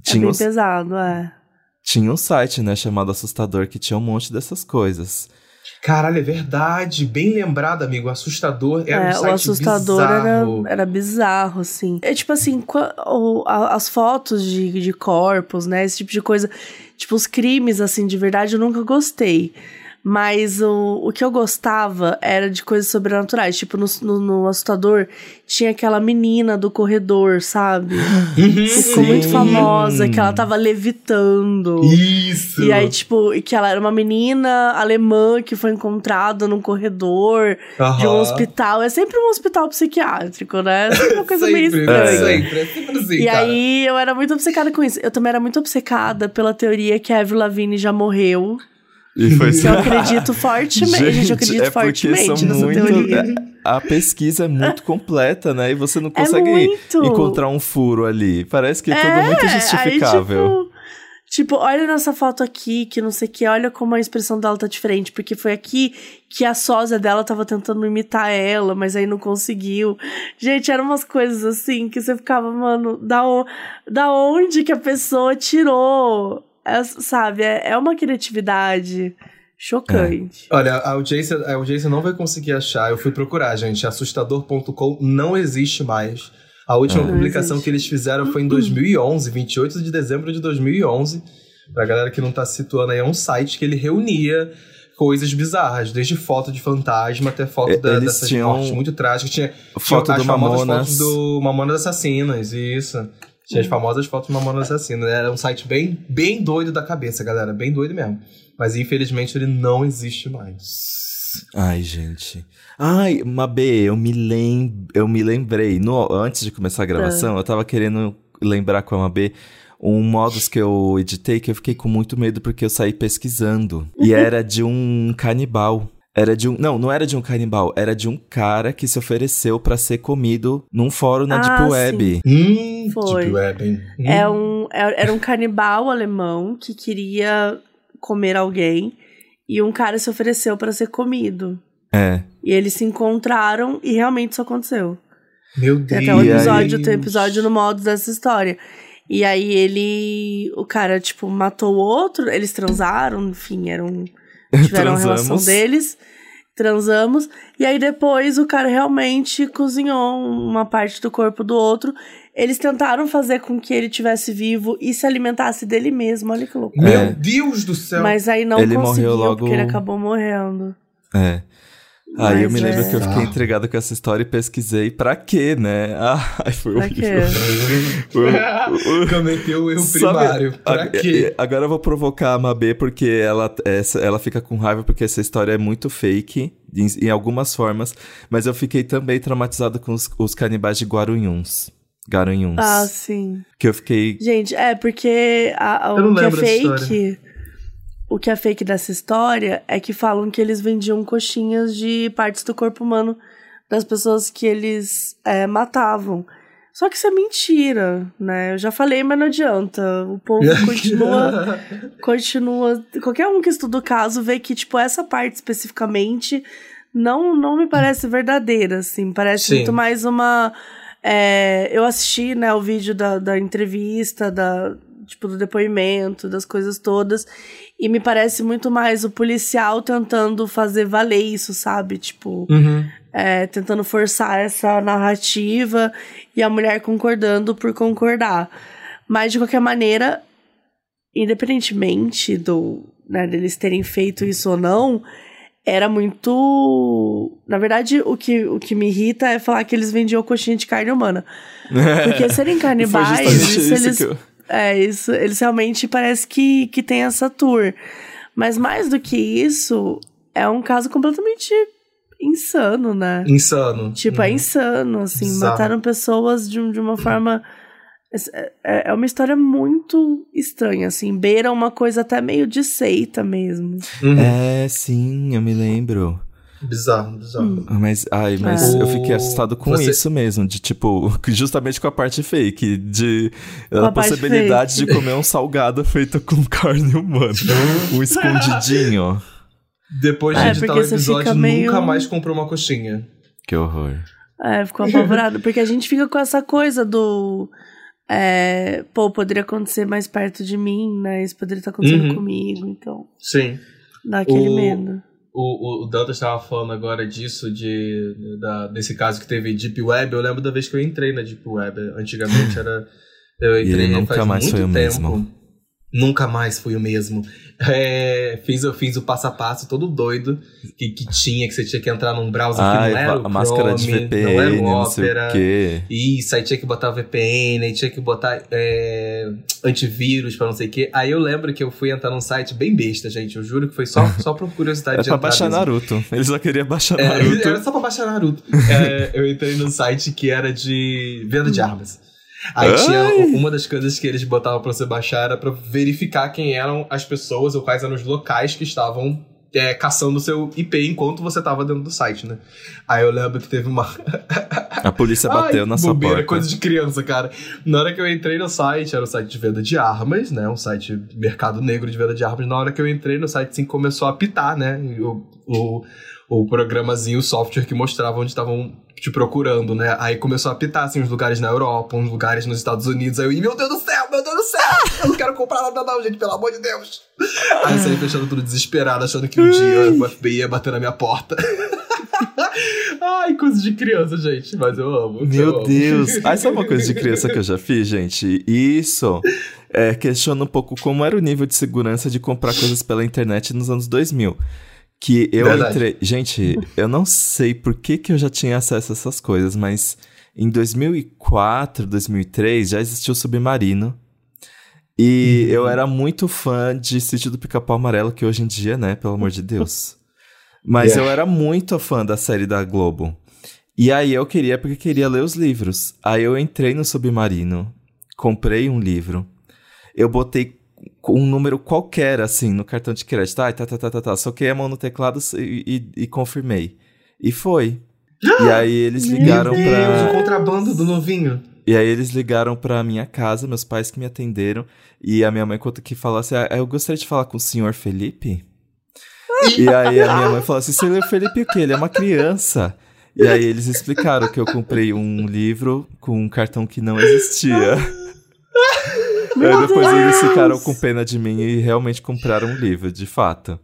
É Tinha, bem um, pesado, é. tinha um site, né, chamado Assustador, que tinha um monte dessas coisas. Caralho, é verdade. Bem lembrado, amigo. Assustador era um É, site o assustador era, bizarro. era bizarro, assim. É tipo assim, as fotos de, de corpos, né? Esse tipo de coisa. Tipo, os crimes, assim, de verdade, eu nunca gostei. Mas o, o que eu gostava era de coisas sobrenaturais. Tipo, no, no, no assustador tinha aquela menina do corredor, sabe? Uhum. Que ficou muito famosa, que ela tava levitando. Isso! E aí, tipo, que ela era uma menina alemã que foi encontrada num corredor de um hospital. É sempre um hospital psiquiátrico, né? É sempre uma coisa meio Sempre, estranha. Sempre, é sempre assim, E cara. aí, eu era muito obcecada com isso. Eu também era muito obcecada pela teoria que a Avril Lavigne já morreu. E foi Que eu acredito fortemente. Gente, eu acredito é fortemente são nessa muito, teoria. A pesquisa é muito completa, né? E você não É consegue muito. encontrar um furo ali. Parece que é tudo É, muito Aí, justificável. tipo, tipo, olha nessa foto aqui, que não sei o que, olha como a expressão dela tá diferente, porque foi aqui que a sósia dela tava tentando imitar ela, mas aí não conseguiu. Gente, eram umas coisas assim que você ficava, mano, da, o- da onde que a pessoa tirou? É, sabe, é, é uma criatividade Chocante. É. Olha, a audiência, a audiência não vai conseguir achar. Eu fui procurar, gente. Assustador.com não existe mais. A última não publicação existe. que eles fizeram foi em 2011, 28 de dezembro de 2011. Pra galera que não tá se situando aí, é um site que ele reunia coisas bizarras, desde foto de fantasma até foto E- da, eles dessas tinham mortes muito trágicas. Tinha, Foto tinha do Mamonas. fotos do Mamonas Assassinas, isso. Tinha as famosas fotos do Mamonas Assassinas. Era um site bem, bem doido da cabeça, galera. Bem doido mesmo. Mas infelizmente ele não existe mais. Ai, gente. Ai, Mabê, eu me, lem... eu me lembrei. No... Antes de começar a gravação, eu tava querendo lembrar com a Mabê um modus que eu editei que eu fiquei com muito medo porque eu saí pesquisando. E era de um canibal. Era de um. Não, não era de um canibal. Era de um cara que se ofereceu pra ser comido num fórum na Ah, Deep Web. Hum, Foi. Deep Web, hein? Hum. É um, é- era um canibal alemão que queria comer alguém e um cara se ofereceu para ser comido. É. E eles se encontraram e realmente isso aconteceu. Meu Tem Deus. até um E episódio, tem um episódio no modo dessa história. E aí ele. O cara, tipo, matou o outro, eles transaram, enfim, eram. Tiveram a relação deles. Transamos. E aí depois o cara realmente cozinhou uma parte do corpo do outro. Eles tentaram fazer com que ele tivesse vivo e se alimentasse dele mesmo. Olha que loucura. Meu É. Deus do céu. Mas aí não Ele morreu conseguiu, logo- porque ele acabou morrendo. É. Aí eu Mas me lembro é- que eu fiquei Ah. intrigado com essa história e pesquisei pra quê, né? Ai, foi Pra horrível. quê? O- o- Cometeu o erro primário. Pra quê? Agora eu vou provocar a Mabê porque ela, essa, ela fica com raiva porque essa história é muito fake em, em algumas formas, mas eu fiquei também traumatizado com os, os canibais de Guarulhos. Garanhuns. Ah, sim. Que eu fiquei. Gente, é porque a- a- Eu não o que é fake. O que é fake dessa história é que falam que eles vendiam coxinhas de partes do corpo humano das pessoas que eles é, matavam. Só que isso é mentira, né? Eu já falei, mas não adianta. O povo continua, continua. Qualquer um que estuda o caso vê que, tipo, essa parte especificamente não, não me parece verdadeira, assim. Parece Sim. muito mais uma. é, eu assisti, né, o vídeo da, da entrevista, da, tipo, do depoimento, das coisas todas. E me parece muito mais o policial tentando fazer valer isso, sabe? Tipo, Uhum. é, tentando forçar essa narrativa e a mulher concordando por concordar. Mas, de qualquer maneira, independentemente do né, deles terem feito isso ou não, era muito. Na verdade, o que, o que me irrita é falar que eles vendiam coxinha de carne humana. Porque serem canibais, justamente isso eles. eu- É, isso, eles realmente parece que, que tem essa tour. Mas mais do que isso, é um caso completamente insano, né? Insano. Tipo, é insano, assim. Bizarro. Mataram pessoas de, de uma forma. É, é uma história muito estranha, assim. Beira uma coisa até meio de seita mesmo. Uhum. É, sim, eu me lembro. Bizarro, bizarro. Mas, ai, mas É. eu fiquei assustado com você- isso mesmo, de tipo, justamente com a parte fake, de a, a possibilidade de comer um salgado feito com carne humana. um escondidinho. Depois de É, editar o episódio, meio- nunca mais comprou uma coxinha. Que horror. É, ficou apavorado. porque a gente fica com essa coisa do. É, pô, poderia acontecer mais perto de mim, né? Isso poderia estar acontecendo Uhum. comigo. Então, Sim. dá aquele O- medo. O, o, Dantas estava falando agora disso, de, da, desse caso que teve Deep Web. Eu lembro da vez que eu entrei na Deep Web. Antigamente era. Eu E entrei ele nunca mais foi o tempo. mesmo. Nunca mais fui o mesmo. É, fiz, eu fiz o passo a passo todo doido que, que tinha, que você tinha que entrar num browser que não era a o máscara de Chrome, VPN, não era o Opera. Isso, aí tinha que botar VPN, aí tinha que botar é, antivírus pra não sei o quê. Aí eu lembro que eu fui entrar num site bem besta, gente. Eu juro que foi só, só por curiosidade É de pra baixar mesmo. Naruto. Ele só queria baixar É, Naruto. era só pra baixar Naruto. É, eu entrei num site que era de venda de armas. Aí Ai. tinha uma das coisas que eles botavam pra você baixar era pra verificar quem eram as pessoas ou quais eram os locais que estavam é, caçando o seu IP enquanto você tava dentro do site, né? Aí eu lembro que teve uma. A polícia bateu Ai, na sua bobeira, porta. coisa de criança, cara. Na hora que eu entrei no site, era um site de venda de armas, né? Um site mercado negro de venda de armas. Na hora que eu entrei no site, assim, começou a apitar, né? O, o, o programazinho, o software que mostrava onde estavam te procurando, né? Aí começou a apitar, assim, uns lugares na Europa, uns lugares nos Estados Unidos. Aí eu, meu Deus do céu, meu Deus do céu! Eu não quero comprar nada não, gente, pelo amor de Deus! Aí eu saí fechando tudo desesperado, achando que um dia o FBI ia bater na minha porta. Ai, coisa de criança, gente, mas eu amo. Meu eu amo. Deus! Ah, sabe uma coisa de criança que eu já fiz, gente? Isso é, questiona um pouco como era o nível de segurança de comprar coisas pela internet nos anos 2000. Que eu Verdade. entrei. Gente, eu não sei por que, que eu já tinha acesso a essas coisas, mas em 2004, 2003 já existiu o Submarino. E eu era muito fã de Sítio do Pica-Pau Amarelo, que hoje em dia, né, pelo amor de Deus. Mas Yeah. eu era muito fã da série da Globo. E aí eu queria, porque queria ler os livros. Aí eu entrei no Submarino, comprei um livro, eu botei um número qualquer, assim, no cartão de crédito. Ai, tá, tá, tá, tá, tá. Soquei a mão no teclado e, e- e confirmei. E foi. E aí eles ligaram Deus, o pra. contrabando do novinho. E aí eles ligaram pra minha casa, meus pais que me atenderam. E a minha mãe conta que falou assim: ah, eu gostaria de falar com o senhor Felipe. E aí a minha mãe falou assim: senhor Felipe o quê? Ele é uma criança. E aí eles explicaram que eu comprei um livro com um cartão que não existia. aí depois eles ficaram com pena de mim e realmente compraram um livro, de fato.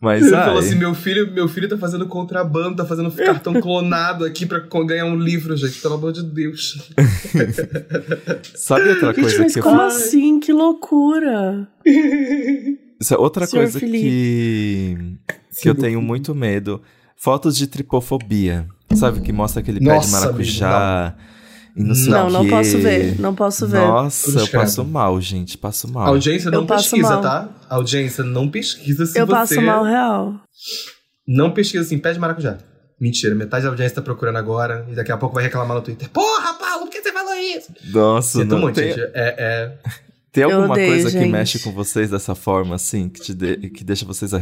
Mas Ele ai, falou assim: meu filho, meu filho tá fazendo contrabando, tá fazendo cartão clonado aqui pra ganhar um livro, gente. Pelo amor de Deus. sabe outra Gente, coisa mas que eu como fiz? assim? Que loucura! Isso é outra Senhor coisa que, que eu tenho muito medo. Fotos de tripofobia. Sabe, que mostra aquele pé de Nossa, maracujá e não sei Não, não posso ver. Não posso ver. Nossa, Cruz eu passo mal, gente. Passo mal. Audiência não Eu pesquisa, tá? Audiência não pesquisa se eu você. passo mal real. Não pesquisa assim, pé de maracujá. Mentira, metade da audiência tá procurando agora e daqui a pouco vai reclamar no Twitter. Porra, Paulo, por que você falou isso? Nossa, Sinto não muito, tem, gente. É, é... tem Eu alguma odeio, coisa que gente. mexe com vocês dessa forma, assim, que, te de- que deixa vocês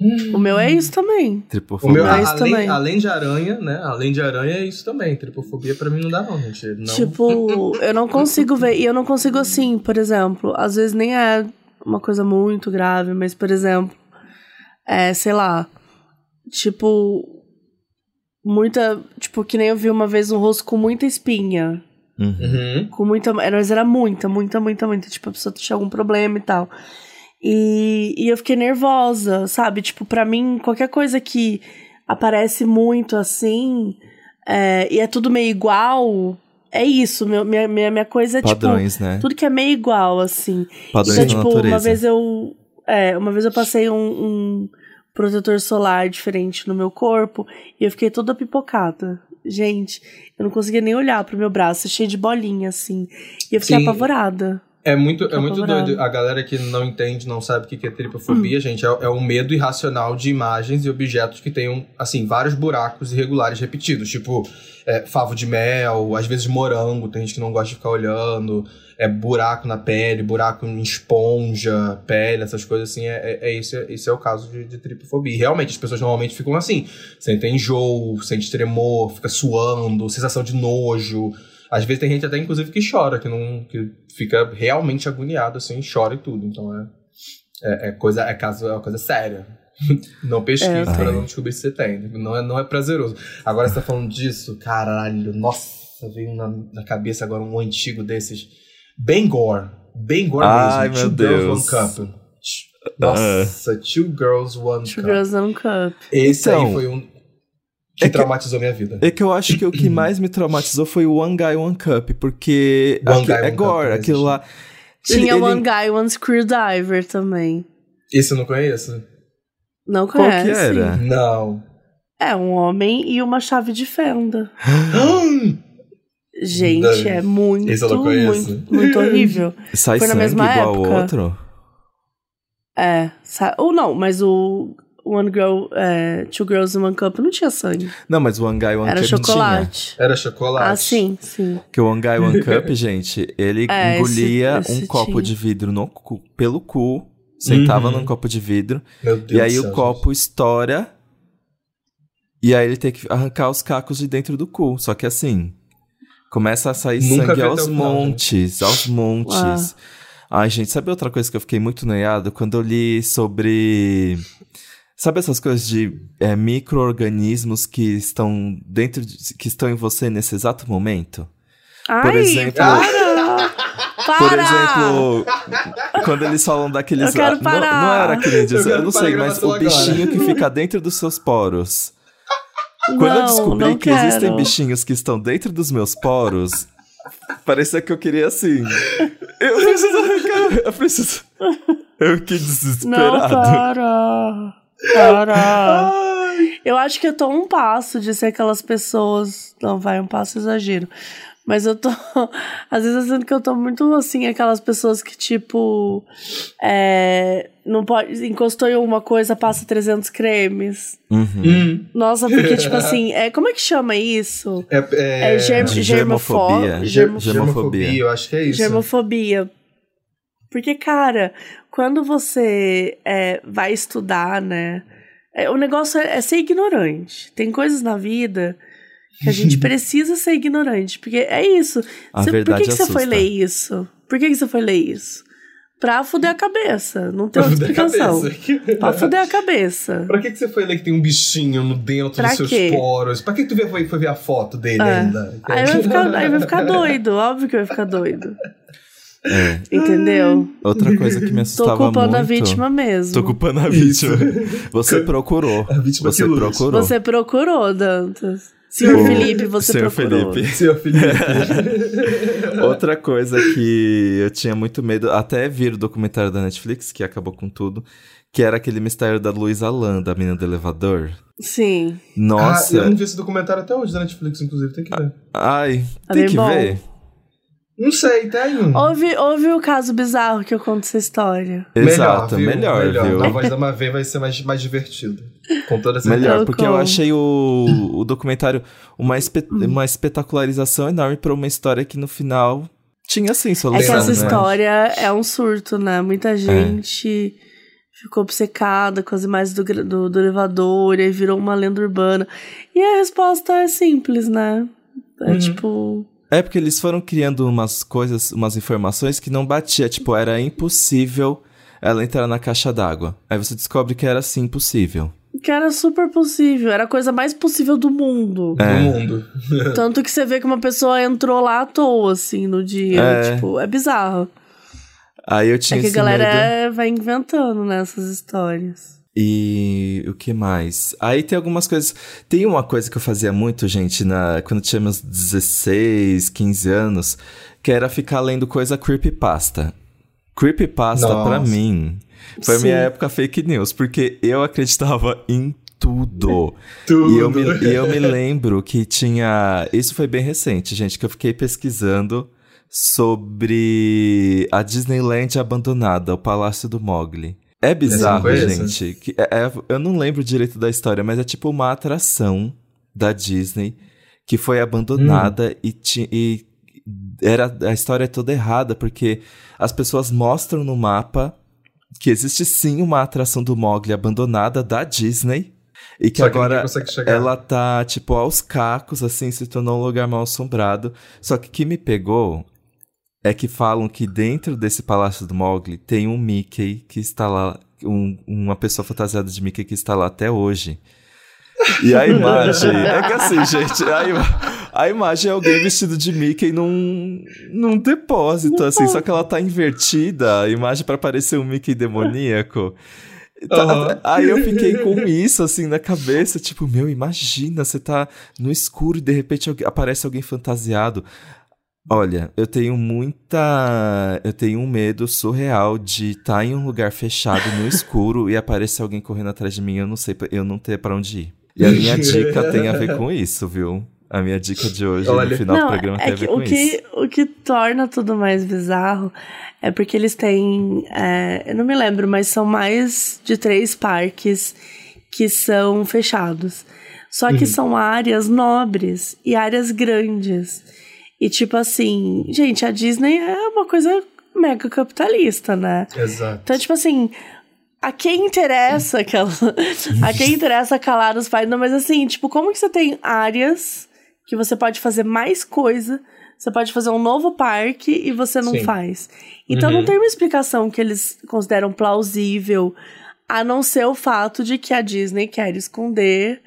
arrepiados? O meu é isso também. O Tripofobia. meu, Mas além, também. além de aranha, né? Além de aranha, é isso também. Tripofobia pra mim não dá, não, gente. Não. Tipo, eu não consigo ver. E eu não consigo assim, por exemplo. Às vezes nem é uma coisa muito grave, mas, por exemplo, é, sei lá. Tipo. Muita. Tipo, que nem eu vi uma vez um rosto com muita espinha. Uhum. Uhum. Com muita. Mas era muita, muita, muita, muita. Tipo, a pessoa tinha algum problema e tal. E, e eu fiquei nervosa, sabe? Tipo, pra mim, qualquer coisa que aparece muito assim. é, e é tudo meio igual. É isso. Meu, minha, minha, minha coisa é Padrões, né? tipo. Tudo que é meio igual, assim. Padrões Então, tipo, natureza. uma vez eu. É, uma vez eu passei um, um protetor solar diferente no meu corpo e eu fiquei toda pipocada. Gente, eu não conseguia nem olhar pro meu braço, cheio de bolinha, assim. E eu fiquei Sim. apavorada. É muito, é muito doido. A galera que não entende, não sabe o que é tripofobia, gente, é, é um medo irracional de imagens e objetos que tenham, assim, vários buracos irregulares repetidos. Tipo, é, favo de mel, às vezes morango, tem gente que não gosta de ficar olhando. É buraco na pele, buraco em esponja, pele, essas coisas assim. É, é, é esse, esse é o caso de, de tripofobia. E realmente, as pessoas normalmente ficam assim. Sentem enjoo, sente tremor, fica suando, sensação de nojo. Às vezes tem gente até, inclusive, que chora, que não que fica realmente agoniado, assim, chora e tudo. Então é, é, é coisa, é caso, é uma coisa séria. Não pesquise É, pra não descobrir se você tem. Não é, não é prazeroso. Agora você tá falando disso, caralho, nossa, veio na, na cabeça agora um antigo desses. Bangor. Bangor Ai, mesmo. meu Two Girls, Deus. One Cup. Nossa, Two Girls, One Two Cup. Girls One Cup. Esse Então, aí foi um que é que- traumatizou minha vida. É que eu acho que o que mais me traumatizou foi o One Guy One Cup, porque One aqui- Guy, é One gore, não aquilo lá. Tinha Ele- One ele- Guy, One Screwdriver também. Esse eu não conheço. Não Qual conhece? que era? Não. É um homem e uma chave de fenda. Gente, Não. é muito, Esse eu não conheço. muito, muito horrível. Sai Foi na mesma igual época. ao outro? É, sa- ou não, mas o One Girl, é, Two Girls in One Cup não tinha sangue. Não, mas o One Guy One Era Cup tinha. chocolate. Era chocolate. Ah, sim, sim. Que o One Guy One Cup, gente, ele É, engolia esse- um esse copo tinha. de vidro no cu- pelo cu, sentava Uhum. num copo de vidro, Meu Deus e aí do o céu, copo estoura, e aí ele tem que arrancar os cacos de dentro do cu. Só que assim, começa a sair Nunca sangue aos o final, montes, aos montes. Ai, gente, sabe outra coisa que eu fiquei muito noiado? Quando eu li sobre. Sabe essas coisas de é, micro-organismos que estão dentro de, que estão em você nesse exato momento? Ai, Por exemplo- para! Para! Por exemplo, quando eles falam daqueles. Eu quero não- parar. Não, era aquele Eu eu, não sei, mas o agora. bichinho que fica dentro dos seus poros. Quando eu Não, descobri não que existem quero. bichinhos que estão dentro dos meus poros, parecia que eu queria assim. Eu preciso arrancar, eu preciso. Eu fiquei Não, desesperado. Para! Eu acho que eu tô um passo de ser aquelas pessoas. Não, vai, um passo exagero. Mas eu tô. Às vezes eu sinto que eu tô muito assim, aquelas pessoas que, tipo. É, não pode. Encostou em alguma coisa, passa 300 cremes. Uhum. Hum, Nossa, porque, tipo assim. É, como é que chama isso? é, é, É, germ, germofobia. germo- Ger- germofobia, eu acho que é isso. Germofobia. Porque, cara, quando você é, vai estudar, né? é, o negócio é, é ser ignorante. Tem coisas na vida que a gente precisa ser ignorante. Porque é isso. A Você- por verdade que, que você foi ler isso? Por que, que você foi ler isso? Pra fuder a cabeça. Não tem outra Pra explicação. Pra fuder a cabeça. Pra que, que você foi ler que tem um bichinho no dentro Pra dos seus quê? poros? Pra que tu foi, foi ver a foto dele É. ainda? Aí vai, ficar, aí vai ficar doido. Óbvio que vai ficar doido. É. Entendeu? Outra coisa que me Tô assustava culpando muito. a vítima mesmo. Tô culpando a Isso. vítima. Você procurou. A vítima Você procurou. Você procurou, Dantas. Senhor O- Felipe, você Senhor procurou. Felipe. Seu Felipe. Outra coisa que eu tinha muito medo, até vir o documentário da Netflix, que acabou com tudo, que era aquele mistério da Luísa Lan, da menina do elevador. Sim. Nossa, Ah, eu não vi esse documentário até hoje da Netflix, inclusive, tem que ver. ai, Tá tem que bom. ver. Não sei, tem um. Houve, houve o caso bizarro que eu conto essa história. Exato, viu? melhor, viu? A voz da Mavê vai ser mais, mais divertido. Com toda certeza. Melhor, porque eu achei o, o documentário uma, espe- uma espetacularização enorme pra uma história que no final tinha sim É solução. que essa né? história é um surto, né? Muita gente ficou obcecada com as imagens do, do, do elevador e aí virou uma lenda urbana. E a resposta é simples, né? É Uhum. tipo. É porque eles foram criando umas coisas, umas informações que não batia. Tipo, era impossível ela entrar na caixa d'água. Aí você descobre que era sim possível. Que era super possível, era a coisa mais possível do mundo. Do mundo. Tanto que você vê que uma pessoa entrou lá à toa, assim, no dia. É. Tipo, é bizarro. Aí eu É tinha que a galera medo. é- vai inventando nessas histórias. E o que mais? Aí tem algumas coisas. Tem uma coisa que eu fazia muito, gente, na... quando tinha meus 16, 15 anos, que era ficar lendo coisa creepypasta. Creepypasta, Nossa. pra mim, foi a Sim. minha época fake news, porque eu acreditava em tudo. Tudo. E eu, me, e eu me lembro que tinha. Isso foi bem recente, gente, que eu fiquei pesquisando sobre a Disneyland abandonada, o Palácio do Mogli. É bizarro, gente. que é- é- eu não lembro direito da história, mas é tipo uma atração da Disney que foi abandonada e, ti- e era a história é toda errada, porque as pessoas mostram no mapa que existe sim uma atração do Mogli abandonada da Disney. E que Só agora ela tá, tipo, aos cacos, assim, se tornou um lugar mal assombrado. Só que o que me pegou é que falam que dentro desse Palácio do Mogli tem um Mickey que está lá, um- uma pessoa fantasiada de Mickey que está lá até hoje. E a imagem. é que assim, gente, a, ima- a imagem é alguém vestido de Mickey num, num depósito, assim, só que ela tá invertida, a imagem para parecer um Mickey demoníaco. Tá- Aham. Aí eu fiquei com isso, assim, na cabeça, tipo, meu, imagina, você tá no escuro e de repente alguém- aparece alguém fantasiado. Olha, eu tenho muita. Eu tenho um medo surreal de estar em um lugar fechado no escuro e aparecer alguém correndo atrás de mim e eu não sei, eu não ter pra onde ir. E a minha dica tem a ver com isso, viu? A minha dica de hoje Olha. no final do Não, programa tem é a ver que com o, que, isso. o que torna tudo mais bizarro é porque eles têm. é, eu não me lembro, mas são mais de três parques que são fechados. Só Uhum. que são áreas nobres e áreas grandes. E tipo assim, gente, a Disney é uma coisa mega capitalista, né? Exato. Então, tipo assim, a quem interessa aquela. a quem interessa calar os pais. Não, mas assim, tipo, como que você tem áreas que você pode fazer mais coisa? Você pode fazer um novo parque e você não Sim. faz. Então Uhum. não tem uma explicação que eles consideram plausível A não ser o fato de que a Disney quer esconder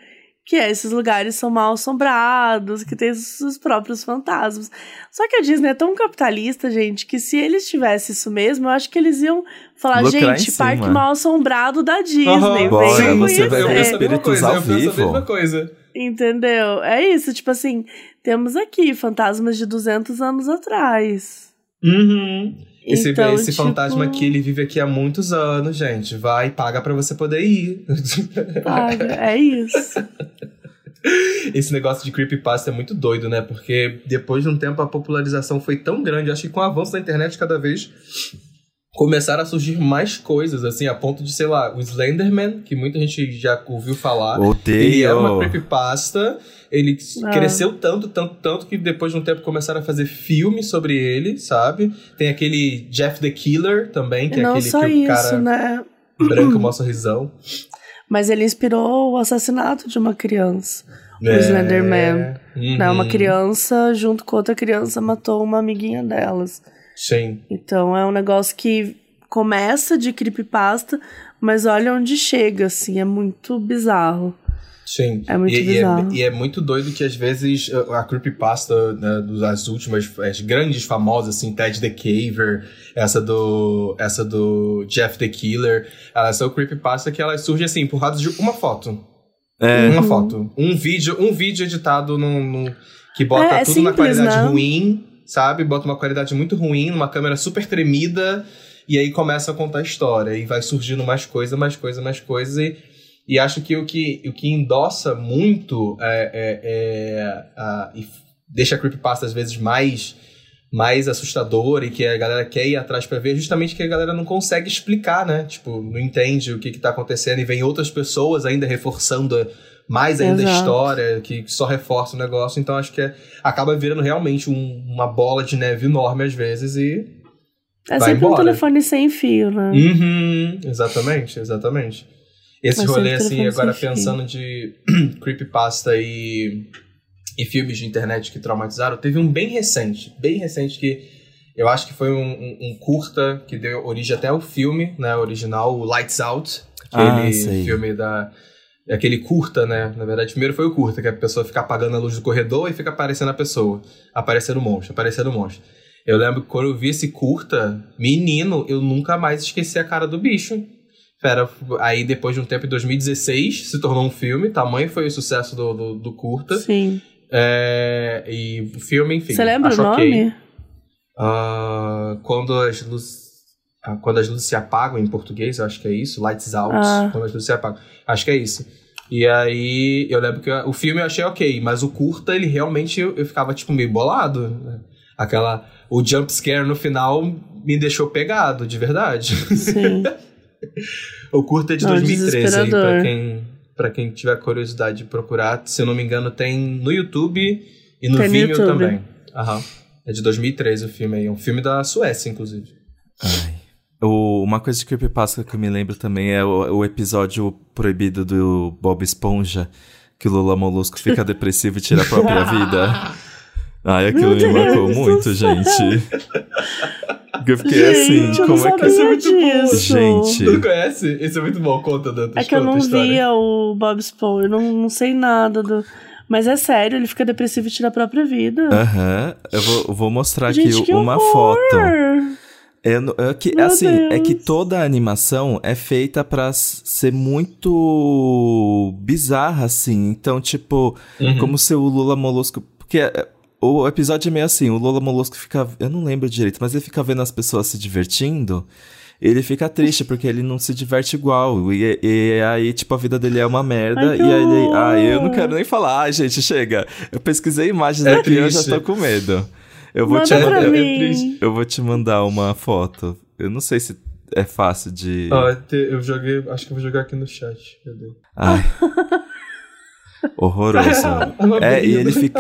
que esses lugares são mal assombrados, que tem os próprios fantasmas. Só que a Disney é tão capitalista, gente, que se eles tivessem isso mesmo, eu acho que eles iam falar, Lucrar gente, parque mal assombrado da Disney, vem Bora, você vai ver espíritos coisa, ao vivo. mesma coisa. Entendeu? É isso, tipo assim, temos aqui fantasmas de 200 anos atrás. Uhum. Esse, Então, esse tipo, fantasma aqui, ele vive aqui há muitos anos, gente. Vai, paga pra você poder ir. Paga, é isso. Esse negócio de creepypasta é muito doido, né? Porque depois de um tempo a popularização foi tão grande. Acho que com o avanço da internet, cada vez começaram a surgir mais coisas, assim, a ponto de, sei lá, o Slenderman, que muita gente já ouviu falar. Ele Odeio. era uma creepypasta. Ele Ah. cresceu tanto, tanto, tanto que depois de um tempo começaram a fazer filme sobre ele, sabe? Tem aquele Jeff the Killer também, que é Não aquele só que o isso, cara né? branco mostra risão. Mas ele inspirou o assassinato de uma criança. O É. Slenderman. Uhum. Né? Uma criança, junto com outra criança, matou uma amiguinha delas. Sim. Então é um negócio que começa de creepypasta, mas olha onde chega, assim, é muito bizarro. Sim. É muito e, e bizarro. é, e é muito doido que às vezes a creepypasta né, das últimas, as grandes famosas, assim, Ted the Caver, essa do, essa do Jeff the Killer, elas são creepypasta que elas surgem assim, por causa de uma foto. É, Uma foto. Um vídeo, um vídeo editado num, num- que bota É, é tudo na simples, qualidade né? ruim, sabe? Bota uma qualidade muito ruim, numa câmera super tremida, e aí começa a contar a história. E vai surgindo mais coisa, mais coisa, mais coisa. E, e acho que o que, o que endossa muito é, é- é a- e deixa a creepypasta às vezes mais mais assustador e que a galera quer ir atrás pra ver, justamente que a galera não consegue explicar, né? Tipo, não entende o que que tá acontecendo e vem outras pessoas ainda reforçando mais ainda a Exato. história, que só reforça o negócio. Então acho que é- acaba virando realmente um- uma bola de neve enorme às vezes e. É Vai sempre um embora. telefone sem fio, né? Uhum, exatamente, exatamente. Esse Mas rolê, assim, agora pensando de creepypasta e, e filmes de internet que traumatizaram, teve um bem recente, bem recente que eu acho que foi um, um- um curta que deu origem até ao filme, né, original, o Lights Out, Ah, aquele sei. filme da... Aquele curta, né? Na verdade, primeiro foi o curta, que a pessoa fica apagando a luz do corredor e fica aparecendo a pessoa. Aparecendo o monstro, aparecendo o monstro. Eu lembro que quando eu vi esse curta, menino, eu nunca mais esqueci a cara do bicho. Pera, aí depois de um tempo, em 2016, se tornou um filme. Tamanho foi o sucesso do, do, do curta. Sim. É, e o filme, enfim. Você lembra o nome? Ah, quando as luzes. Ah, Quando as luzes se apagam em português, eu acho que é isso. Lights out. Ah. Quando as luzes se apagam. Acho que é isso. E aí, eu lembro que o filme eu achei ok, mas o curta, ele realmente eu, eu ficava, tipo, meio bolado. né? Aquela. O jump scare no final me deixou pegado, de verdade. Sim. o curta é de Não, 2013 aí, desesperador. pra quem, pra quem tiver curiosidade de procurar. Se eu não me engano, tem no YouTube e no Tem no Vimeo YouTube. também. Aham. É de 2013 o filme aí. É um filme da Suécia, inclusive. Ai. O- uma coisa de creepypasta que eu me lembro também é o, o episódio proibido do Bob Esponja, que o Lula Molusco fica depressivo e tira a própria vida. Ai, aquilo Meu me marcou muito, céu. gente. Eu fiquei assim, Gente, eu como é que... sabia muito bom. Gente. Tu não conhece? Esse é muito bom. Conta, Dantas. É que eu não via o Bob Esponja, eu não, não sei nada do... Mas é sério, ele fica depressivo e tira a própria vida. Aham, eu vou, eu vou mostrar Gente, aqui que uma horror! foto. É, é que, Meu assim, é que Deus. toda a animação é feita pra ser muito bizarra, assim. Então, tipo, Uhum. como se o Lula Molusco. Porque é, o episódio é meio assim: o Lula Molusco fica. Eu não lembro direito, mas ele fica vendo as pessoas se divertindo. Ele fica triste porque ele não se diverte igual. E, e aí, tipo, a vida dele é uma merda. Ai, e aí ele. Ah, eu não quero nem falar. Ai, gente, chega. Eu pesquisei imagens É aqui e eu já tô com medo. Eu vou, Manda te É, pra é triste. eu vou te mandar uma foto. Eu não sei se é fácil de. Te- eu joguei. Acho que eu vou jogar aqui no chat. Cadê? Ai. Horroroso. Tava É, e vindo, ele fica.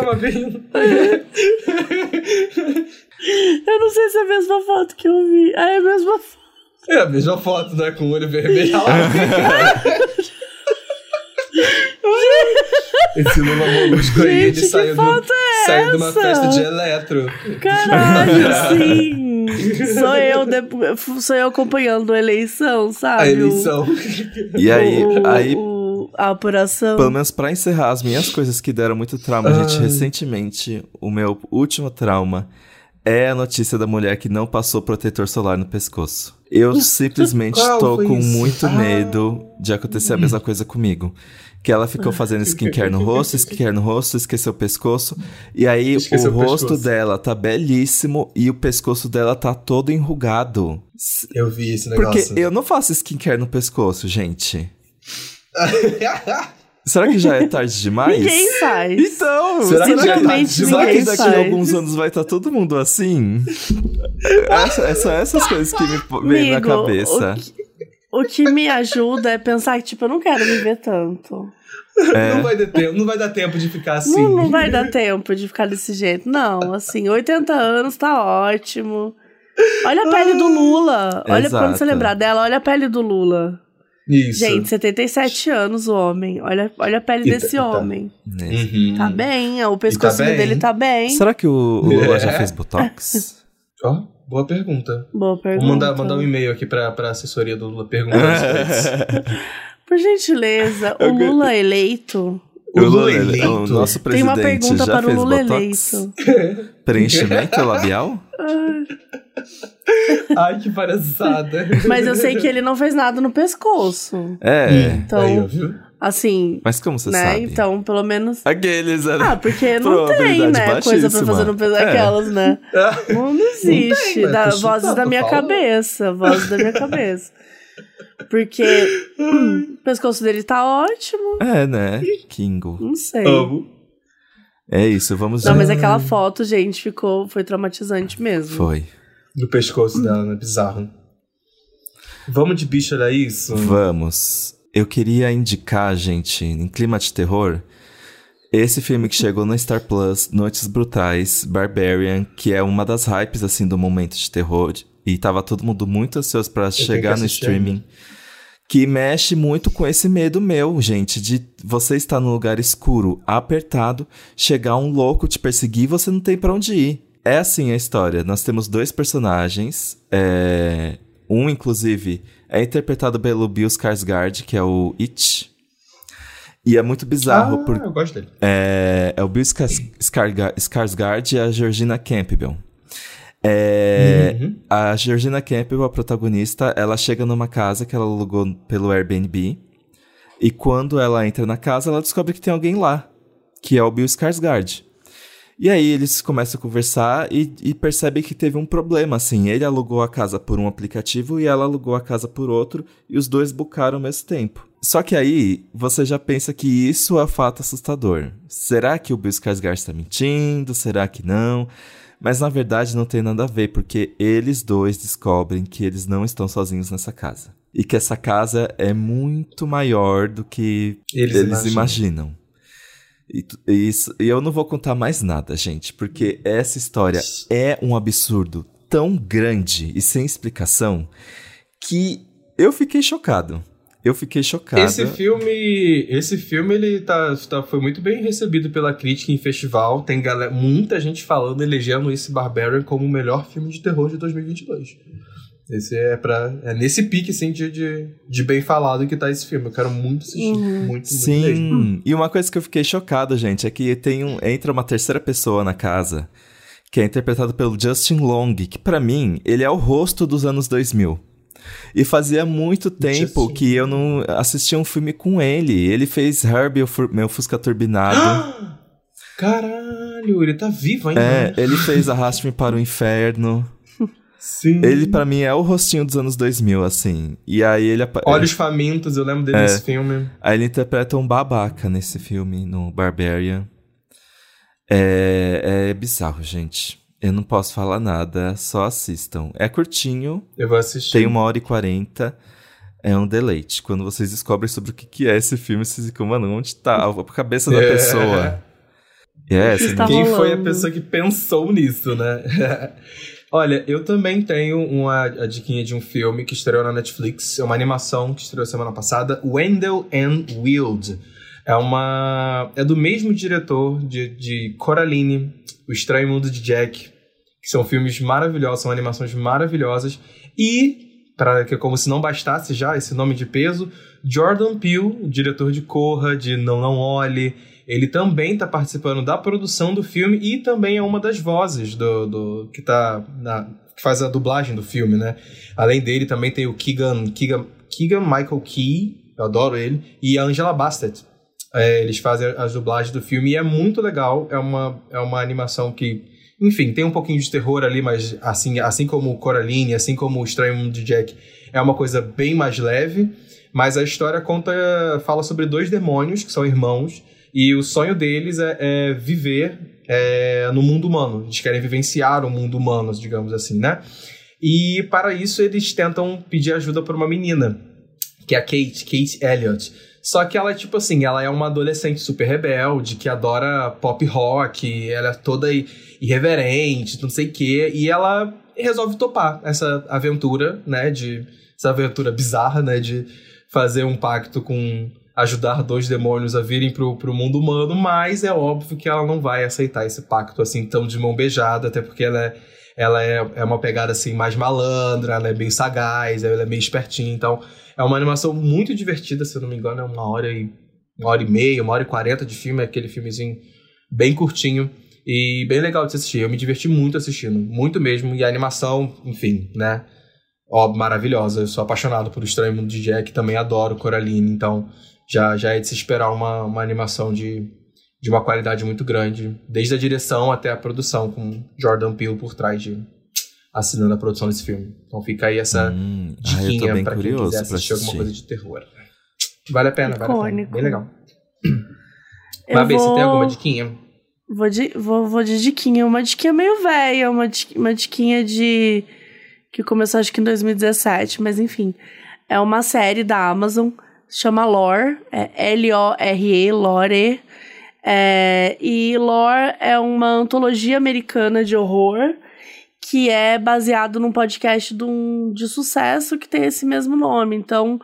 Eu não sei se é a mesma foto que eu vi. Ah, é a mesma foto. É a mesma foto, né? Com o olho vermelho. Esse Lula Molusco aí, ele Gente, que saiu, foto do, é saiu de uma festa de eletro. Caralho, sim. Sou eu, de- sou eu acompanhando a eleição, sabe? A eleição. E aí, O- aí o- a apuração. pelo menos pra encerrar as minhas coisas que deram muito trauma, gente, Ai. recentemente, o meu último trauma é a notícia da mulher que não passou protetor solar no pescoço. Eu simplesmente foi com isso? muito Ah. medo de acontecer a mesma coisa comigo. Que ela ficou fazendo skincare no rosto, skincare no rosto, esqueceu o pescoço. E aí Esqueceu o o rosto dela tá belíssimo e o pescoço dela tá todo enrugado. Eu vi esse Porque negócio. eu não faço skincare no pescoço, gente. Será que já é tarde demais? Ninguém faz. Então, Será que já tá Simplesmente será demais? que daqui a alguns anos vai estar todo mundo assim? Essa, é só essas coisas que me vêm na cabeça. O que, o que me ajuda é pensar que, tipo, eu não quero viver tanto. É. Não, vai dar tempo, não vai dar tempo de ficar assim. Não, não vai dar tempo de ficar desse jeito. Não, assim, 80 anos tá ótimo. Olha a pele do Lula. Olha Exato. quando você lembrar dela, olha a pele do Lula. Isso. Gente, 77 anos o homem. Olha, olha a pele E tá- desse tá- homem. Uhum. Tá bem, o pescocinho bem. dele tá bem. Será que o, o Lula já É. fez Botox? Ó, boa pergunta. Boa pergunta. Vou mandar, mandar um e-mail aqui pra, pra assessoria do Lula perguntando isso. Por gentileza, o Lula eleito. O Lula ele- eleito? o nosso Tem uma presidente pergunta já para o Lula Botox? eleito. Preenchimento labial? Ai, que palhaçada. Mas eu sei que ele não fez nada no pescoço. É. Então, Aí, viu? Assim, Mas como você né? sabe? Então, pelo menos. Aqueles, né? Ah, porque não tem, né? Coisa pra fazer no baixíssima. pescoço. É. Aquelas, né? Não, não existe. mas da, tô vozes chutando, da minha fala. cabeça. Vozes da minha cabeça. Porque hum, o pescoço dele tá ótimo. É, né? Kingo. Não sei. Amo. É isso, vamos Não, mas aquela foto, gente, ficou. Foi traumatizante mesmo. Foi. No pescoço dela, né? Bizarro. Vamos de bicho, era isso? Vamos. Eu queria indicar, gente, em clima de terror, esse filme que chegou no Star Plus, Noites Brutais, Barbarian, que é uma das hypes, assim, do momento de terror. E tava todo mundo muito ansioso pra tenho chegar no streaming. Que mexe muito com esse medo meu, gente, de você estar num lugar escuro, apertado, chegar um louco te perseguir e você não tem pra onde ir. É assim a história. Nós temos dois personagens. é, Um, inclusive, é interpretado pelo Bill Skarsgård, que é o It. E é muito bizarro, ah, porque eu gosto dele. é, é o Bill Skars- Skarsgård e a Georgina Campbell. É, Uhum. A Georgina Campbell, a protagonista, ela chega numa casa que ela alugou pelo Airbnb. E quando ela entra na casa, ela descobre que tem alguém lá, que é o Bill Skarsgård. E aí eles começam a conversar e, e percebem que teve um problema, assim. Ele alugou a casa por um aplicativo e ela alugou a casa por outro, e os dois bucaram ao mesmo tempo. Só que aí você já pensa que isso é fato assustador. Será que o Bill Skarsgård está mentindo? Será que não? Mas na verdade não tem nada a ver, porque eles dois descobrem que eles não estão sozinhos nessa casa. E que essa casa é muito maior do que Eles eles, imaginam. imaginam. E, e isso, e eu não vou contar mais nada, gente, porque essa história é um absurdo tão grande e sem explicação que eu fiquei chocado. Eu fiquei chocado. Esse filme, esse filme ele tá, tá- foi muito bem recebido pela crítica em festival. Tem galera, muita gente falando, elegendo esse Barbarian como o melhor filme de terror de 2022. Esse é para é nesse pique assim de, de, de bem falado que tá esse filme. Eu quero muito assistir, Uhum. muito, muito mesmo. Sim. E uma coisa que eu fiquei chocado, gente, é que tem um, entra uma terceira pessoa na casa, que é interpretado pelo Justin Long, que pra mim, ele é o rosto dos anos 2000. E fazia muito tempo Justin. que eu não assistia um filme com ele. Ele fez Herbie, meu Fusca Turbinado. Caralho, ele tá vivo ainda. é, ele fez Arraste-me para o Inferno. Sim. Ele, pra mim, é o rostinho dos anos 2000, assim. E aí ele... Olhos famintos, eu lembro dele É. nesse filme. Aí ele interpreta um babaca nesse filme, no Barbarian. É, é bizarro, gente. Eu não posso falar nada, só assistam. É curtinho, Eu vou assistir. tem uma hora e quarenta. É um deleite. Quando vocês descobrem sobre o que que é esse filme, vocês ficam, mano, onde tá a cabeça da É. pessoa? É, essa Tá Quem foi a rolando. pessoa que pensou nisso, né? Olha, eu também tenho uma a diquinha de um filme que estreou na Netflix, é uma animação que estreou semana passada, Wendell and Wild. É uma é do mesmo diretor de, de Coraline, O Estranho Mundo de Jack, que são filmes maravilhosos, são animações maravilhosas. E, para que como se não bastasse já esse nome de peso, Jordan Peele, diretor de Corra, de Não Não Olhe, ele também está participando da produção do filme e também é uma das vozes do, do que tá na, que faz a dublagem do filme, né? Além dele também tem o Keegan, Keegan, Keegan Michael Key, eu adoro ele, e a Angela Bassett. É, eles fazem as dublagens do filme e é muito legal. É uma, é uma animação que, enfim, tem um pouquinho de terror ali, mas assim, assim como Coraline, assim como o Estranho Mundo de Jack, é uma coisa bem mais leve. Mas a história conta, fala sobre dois demônios que são irmãos e o sonho deles é, é viver é, no mundo humano. Eles querem vivenciar o mundo humano, digamos assim, né? E para isso eles tentam pedir ajuda para uma menina, que é a Kate, Kate Elliott. Só que ela, tipo assim, ela é uma adolescente super rebelde, que adora pop rock, ela é toda irreverente, não sei o quê, e ela resolve topar essa aventura, né, de... Essa aventura bizarra, né, de fazer um pacto com ajudar dois demônios a virem pro, pro mundo humano, mas é óbvio que ela não vai aceitar esse pacto assim tão de mão beijada, até porque ela é, ela é, é uma pegada assim mais malandra, ela é bem sagaz, ela é meio espertinha, então é uma animação muito divertida, se eu não me engano, é uma hora e uma hora e meia, uma hora e quarenta de filme, é aquele filmezinho bem curtinho e bem legal de se assistir. Eu me diverti muito assistindo, muito mesmo, e a animação, enfim, né? ó, maravilhosa. Eu sou apaixonado por O Estranho Mundo de Jack, também adoro Coraline, então já, já é de se esperar uma, uma animação de, de uma qualidade muito grande, desde a direção até a produção, com Jordan Peele por trás de assinando a produção desse filme. Então fica aí essa hum, diquinha ah, pra quem quiser assistir, assistir, alguma coisa de terror. Vale a pena, Icônico. vale a pena. Bem legal. Babi, vou... você tem alguma diquinha? Vou de, vou, vou de diquinha. Uma diquinha meio velha, uma, uma diquinha de que começou acho que em 2017, mas enfim. É uma série da Amazon, chama Lore, é L-O-R-E, Lore. É, e Lore é uma antologia americana de horror que é baseado num podcast de, um, de sucesso que tem esse mesmo nome. Então,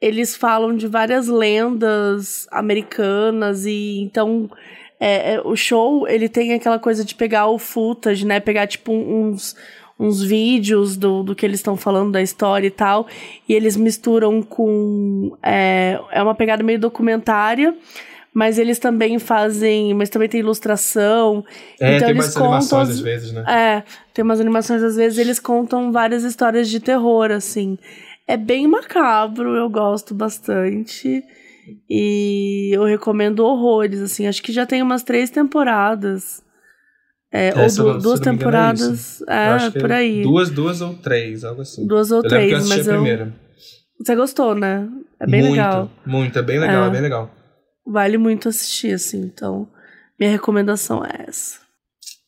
eles falam de várias lendas americanas e então é, é, o show ele tem aquela coisa de pegar o footage, né? Pegar tipo uns uns vídeos do, do que eles estão falando da história e tal, e eles misturam com. É, é uma pegada meio documentária mas eles também fazem, mas também tem ilustração. É, então tem eles umas contam, animações às vezes, né? É, tem umas animações às vezes, eles contam várias histórias de terror, assim. É bem macabro, eu gosto bastante. E eu recomendo horrores, assim. Acho que já tem umas três temporadas. É, ou du duas temporadas. É, é por aí. Duas, duas ou três, algo assim. Duas ou eu três, eu mas eu. Você gostou, né? É bem muito, legal. Muito, é bem legal, é. é bem legal. Vale muito assistir, assim. Então, minha recomendação é essa.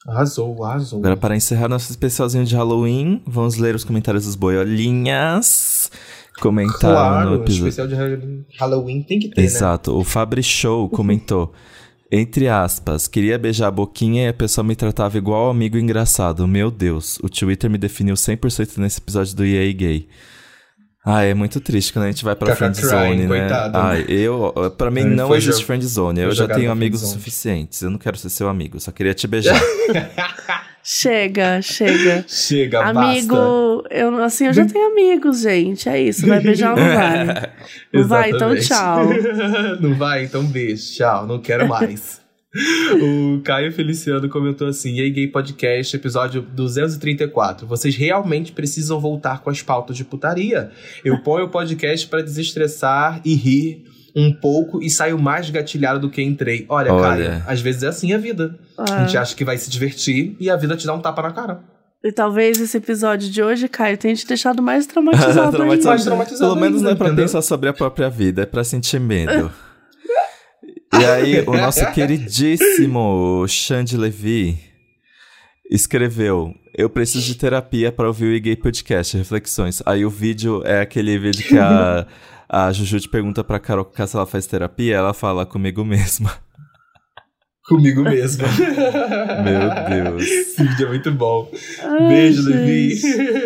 Arrasou, arrasou. Agora, para encerrar nosso especialzinho de Halloween, vamos ler os comentários dos boiolinhas. Comentaram claro, no episódio. especial de Halloween tem que ter, Exato. Né? O Fabri Show comentou. Entre aspas, queria beijar a boquinha e a pessoa me tratava igual amigo engraçado. Meu Deus, o Twitter me definiu 100% nesse episódio do EA Gay. Ah, é muito triste quando a gente vai pra friendzone, né? Coitado. Ai, eu, pra mim não existe friendzone. Eu já tenho amigos suficientes. Eu não quero ser seu amigo, só queria te beijar. Chega, chega. Chega, Amigo, basta. eu assim, eu já tenho amigos, gente. É isso, vai beijar ou não vai? Não vai, então tchau. não vai, então beijo, tchau, não quero mais. o Caio Feliciano comentou assim: E aí, Gay Podcast, episódio 234. Vocês realmente precisam voltar com as pautas de putaria. Eu ponho o podcast para desestressar e rir um pouco e saio mais gatilhado do que entrei. Olha, Olha. Caio, às vezes é assim a vida. É. A gente acha que vai se divertir e a vida te dá um tapa na cara. E talvez esse episódio de hoje, Caio, tenha te deixado mais traumatizado, traumatizado. Mais traumatizado Pelo menos não é pra entendeu? pensar sobre a própria vida, é pra sentir medo. e aí, o nosso queridíssimo Xande Levi escreveu: Eu preciso de terapia para ouvir o e-gay podcast, reflexões. Aí o vídeo é aquele vídeo que a, a Juju te pergunta pra Carol se ela faz terapia, ela fala comigo mesma. Comigo mesma. Meu Deus. Esse vídeo é muito bom. Ai, Beijo, Levi.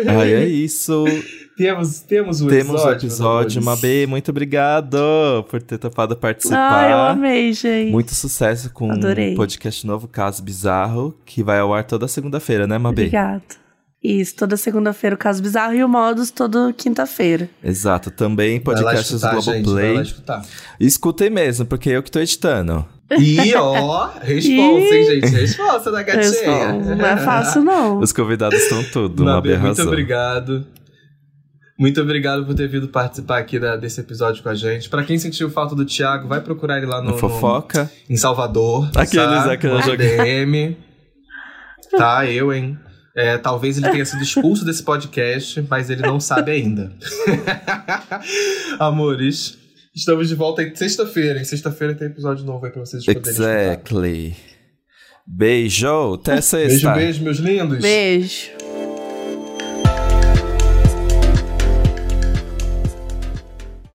Ai, é isso. Temos, temos o Temos episódio. o episódio. Mabê, muito obrigado por ter topado participar. Ah, eu amei, gente. Muito sucesso com o podcast novo, Caso Bizarro, que vai ao ar toda segunda-feira, né, Mabê? Obrigada. Isso, toda segunda-feira o Caso Bizarro e o Modus toda quinta-feira. Exato, também Vai lá podcasts escutar, gente, vai Globoplay. escutar. Escutem mesmo, porque eu que tô editando. E ó, responsa, hein, gente? Resposta da gatinha. Não, é fácil, não. Os convidados estão tudo, Mabê Mabê, muito obrigado. Muito obrigado por ter vindo participar aqui da- desse episódio com a gente. Pra quem sentiu falta do Thiago, vai procurar ele lá no, No Fofoca. no- em Salvador. Aqueles, tá? aqueles No joguinhos. DM. Tá, eu, hein? É, talvez ele tenha sido expulso desse podcast, mas ele não sabe ainda. Amores, estamos de volta em sexta-feira. Em sexta-feira tem episódio novo aí pra vocês poderem escutar. Exactly. Beijo, até sexta. Beijo, beijo, meus lindos. Beijo.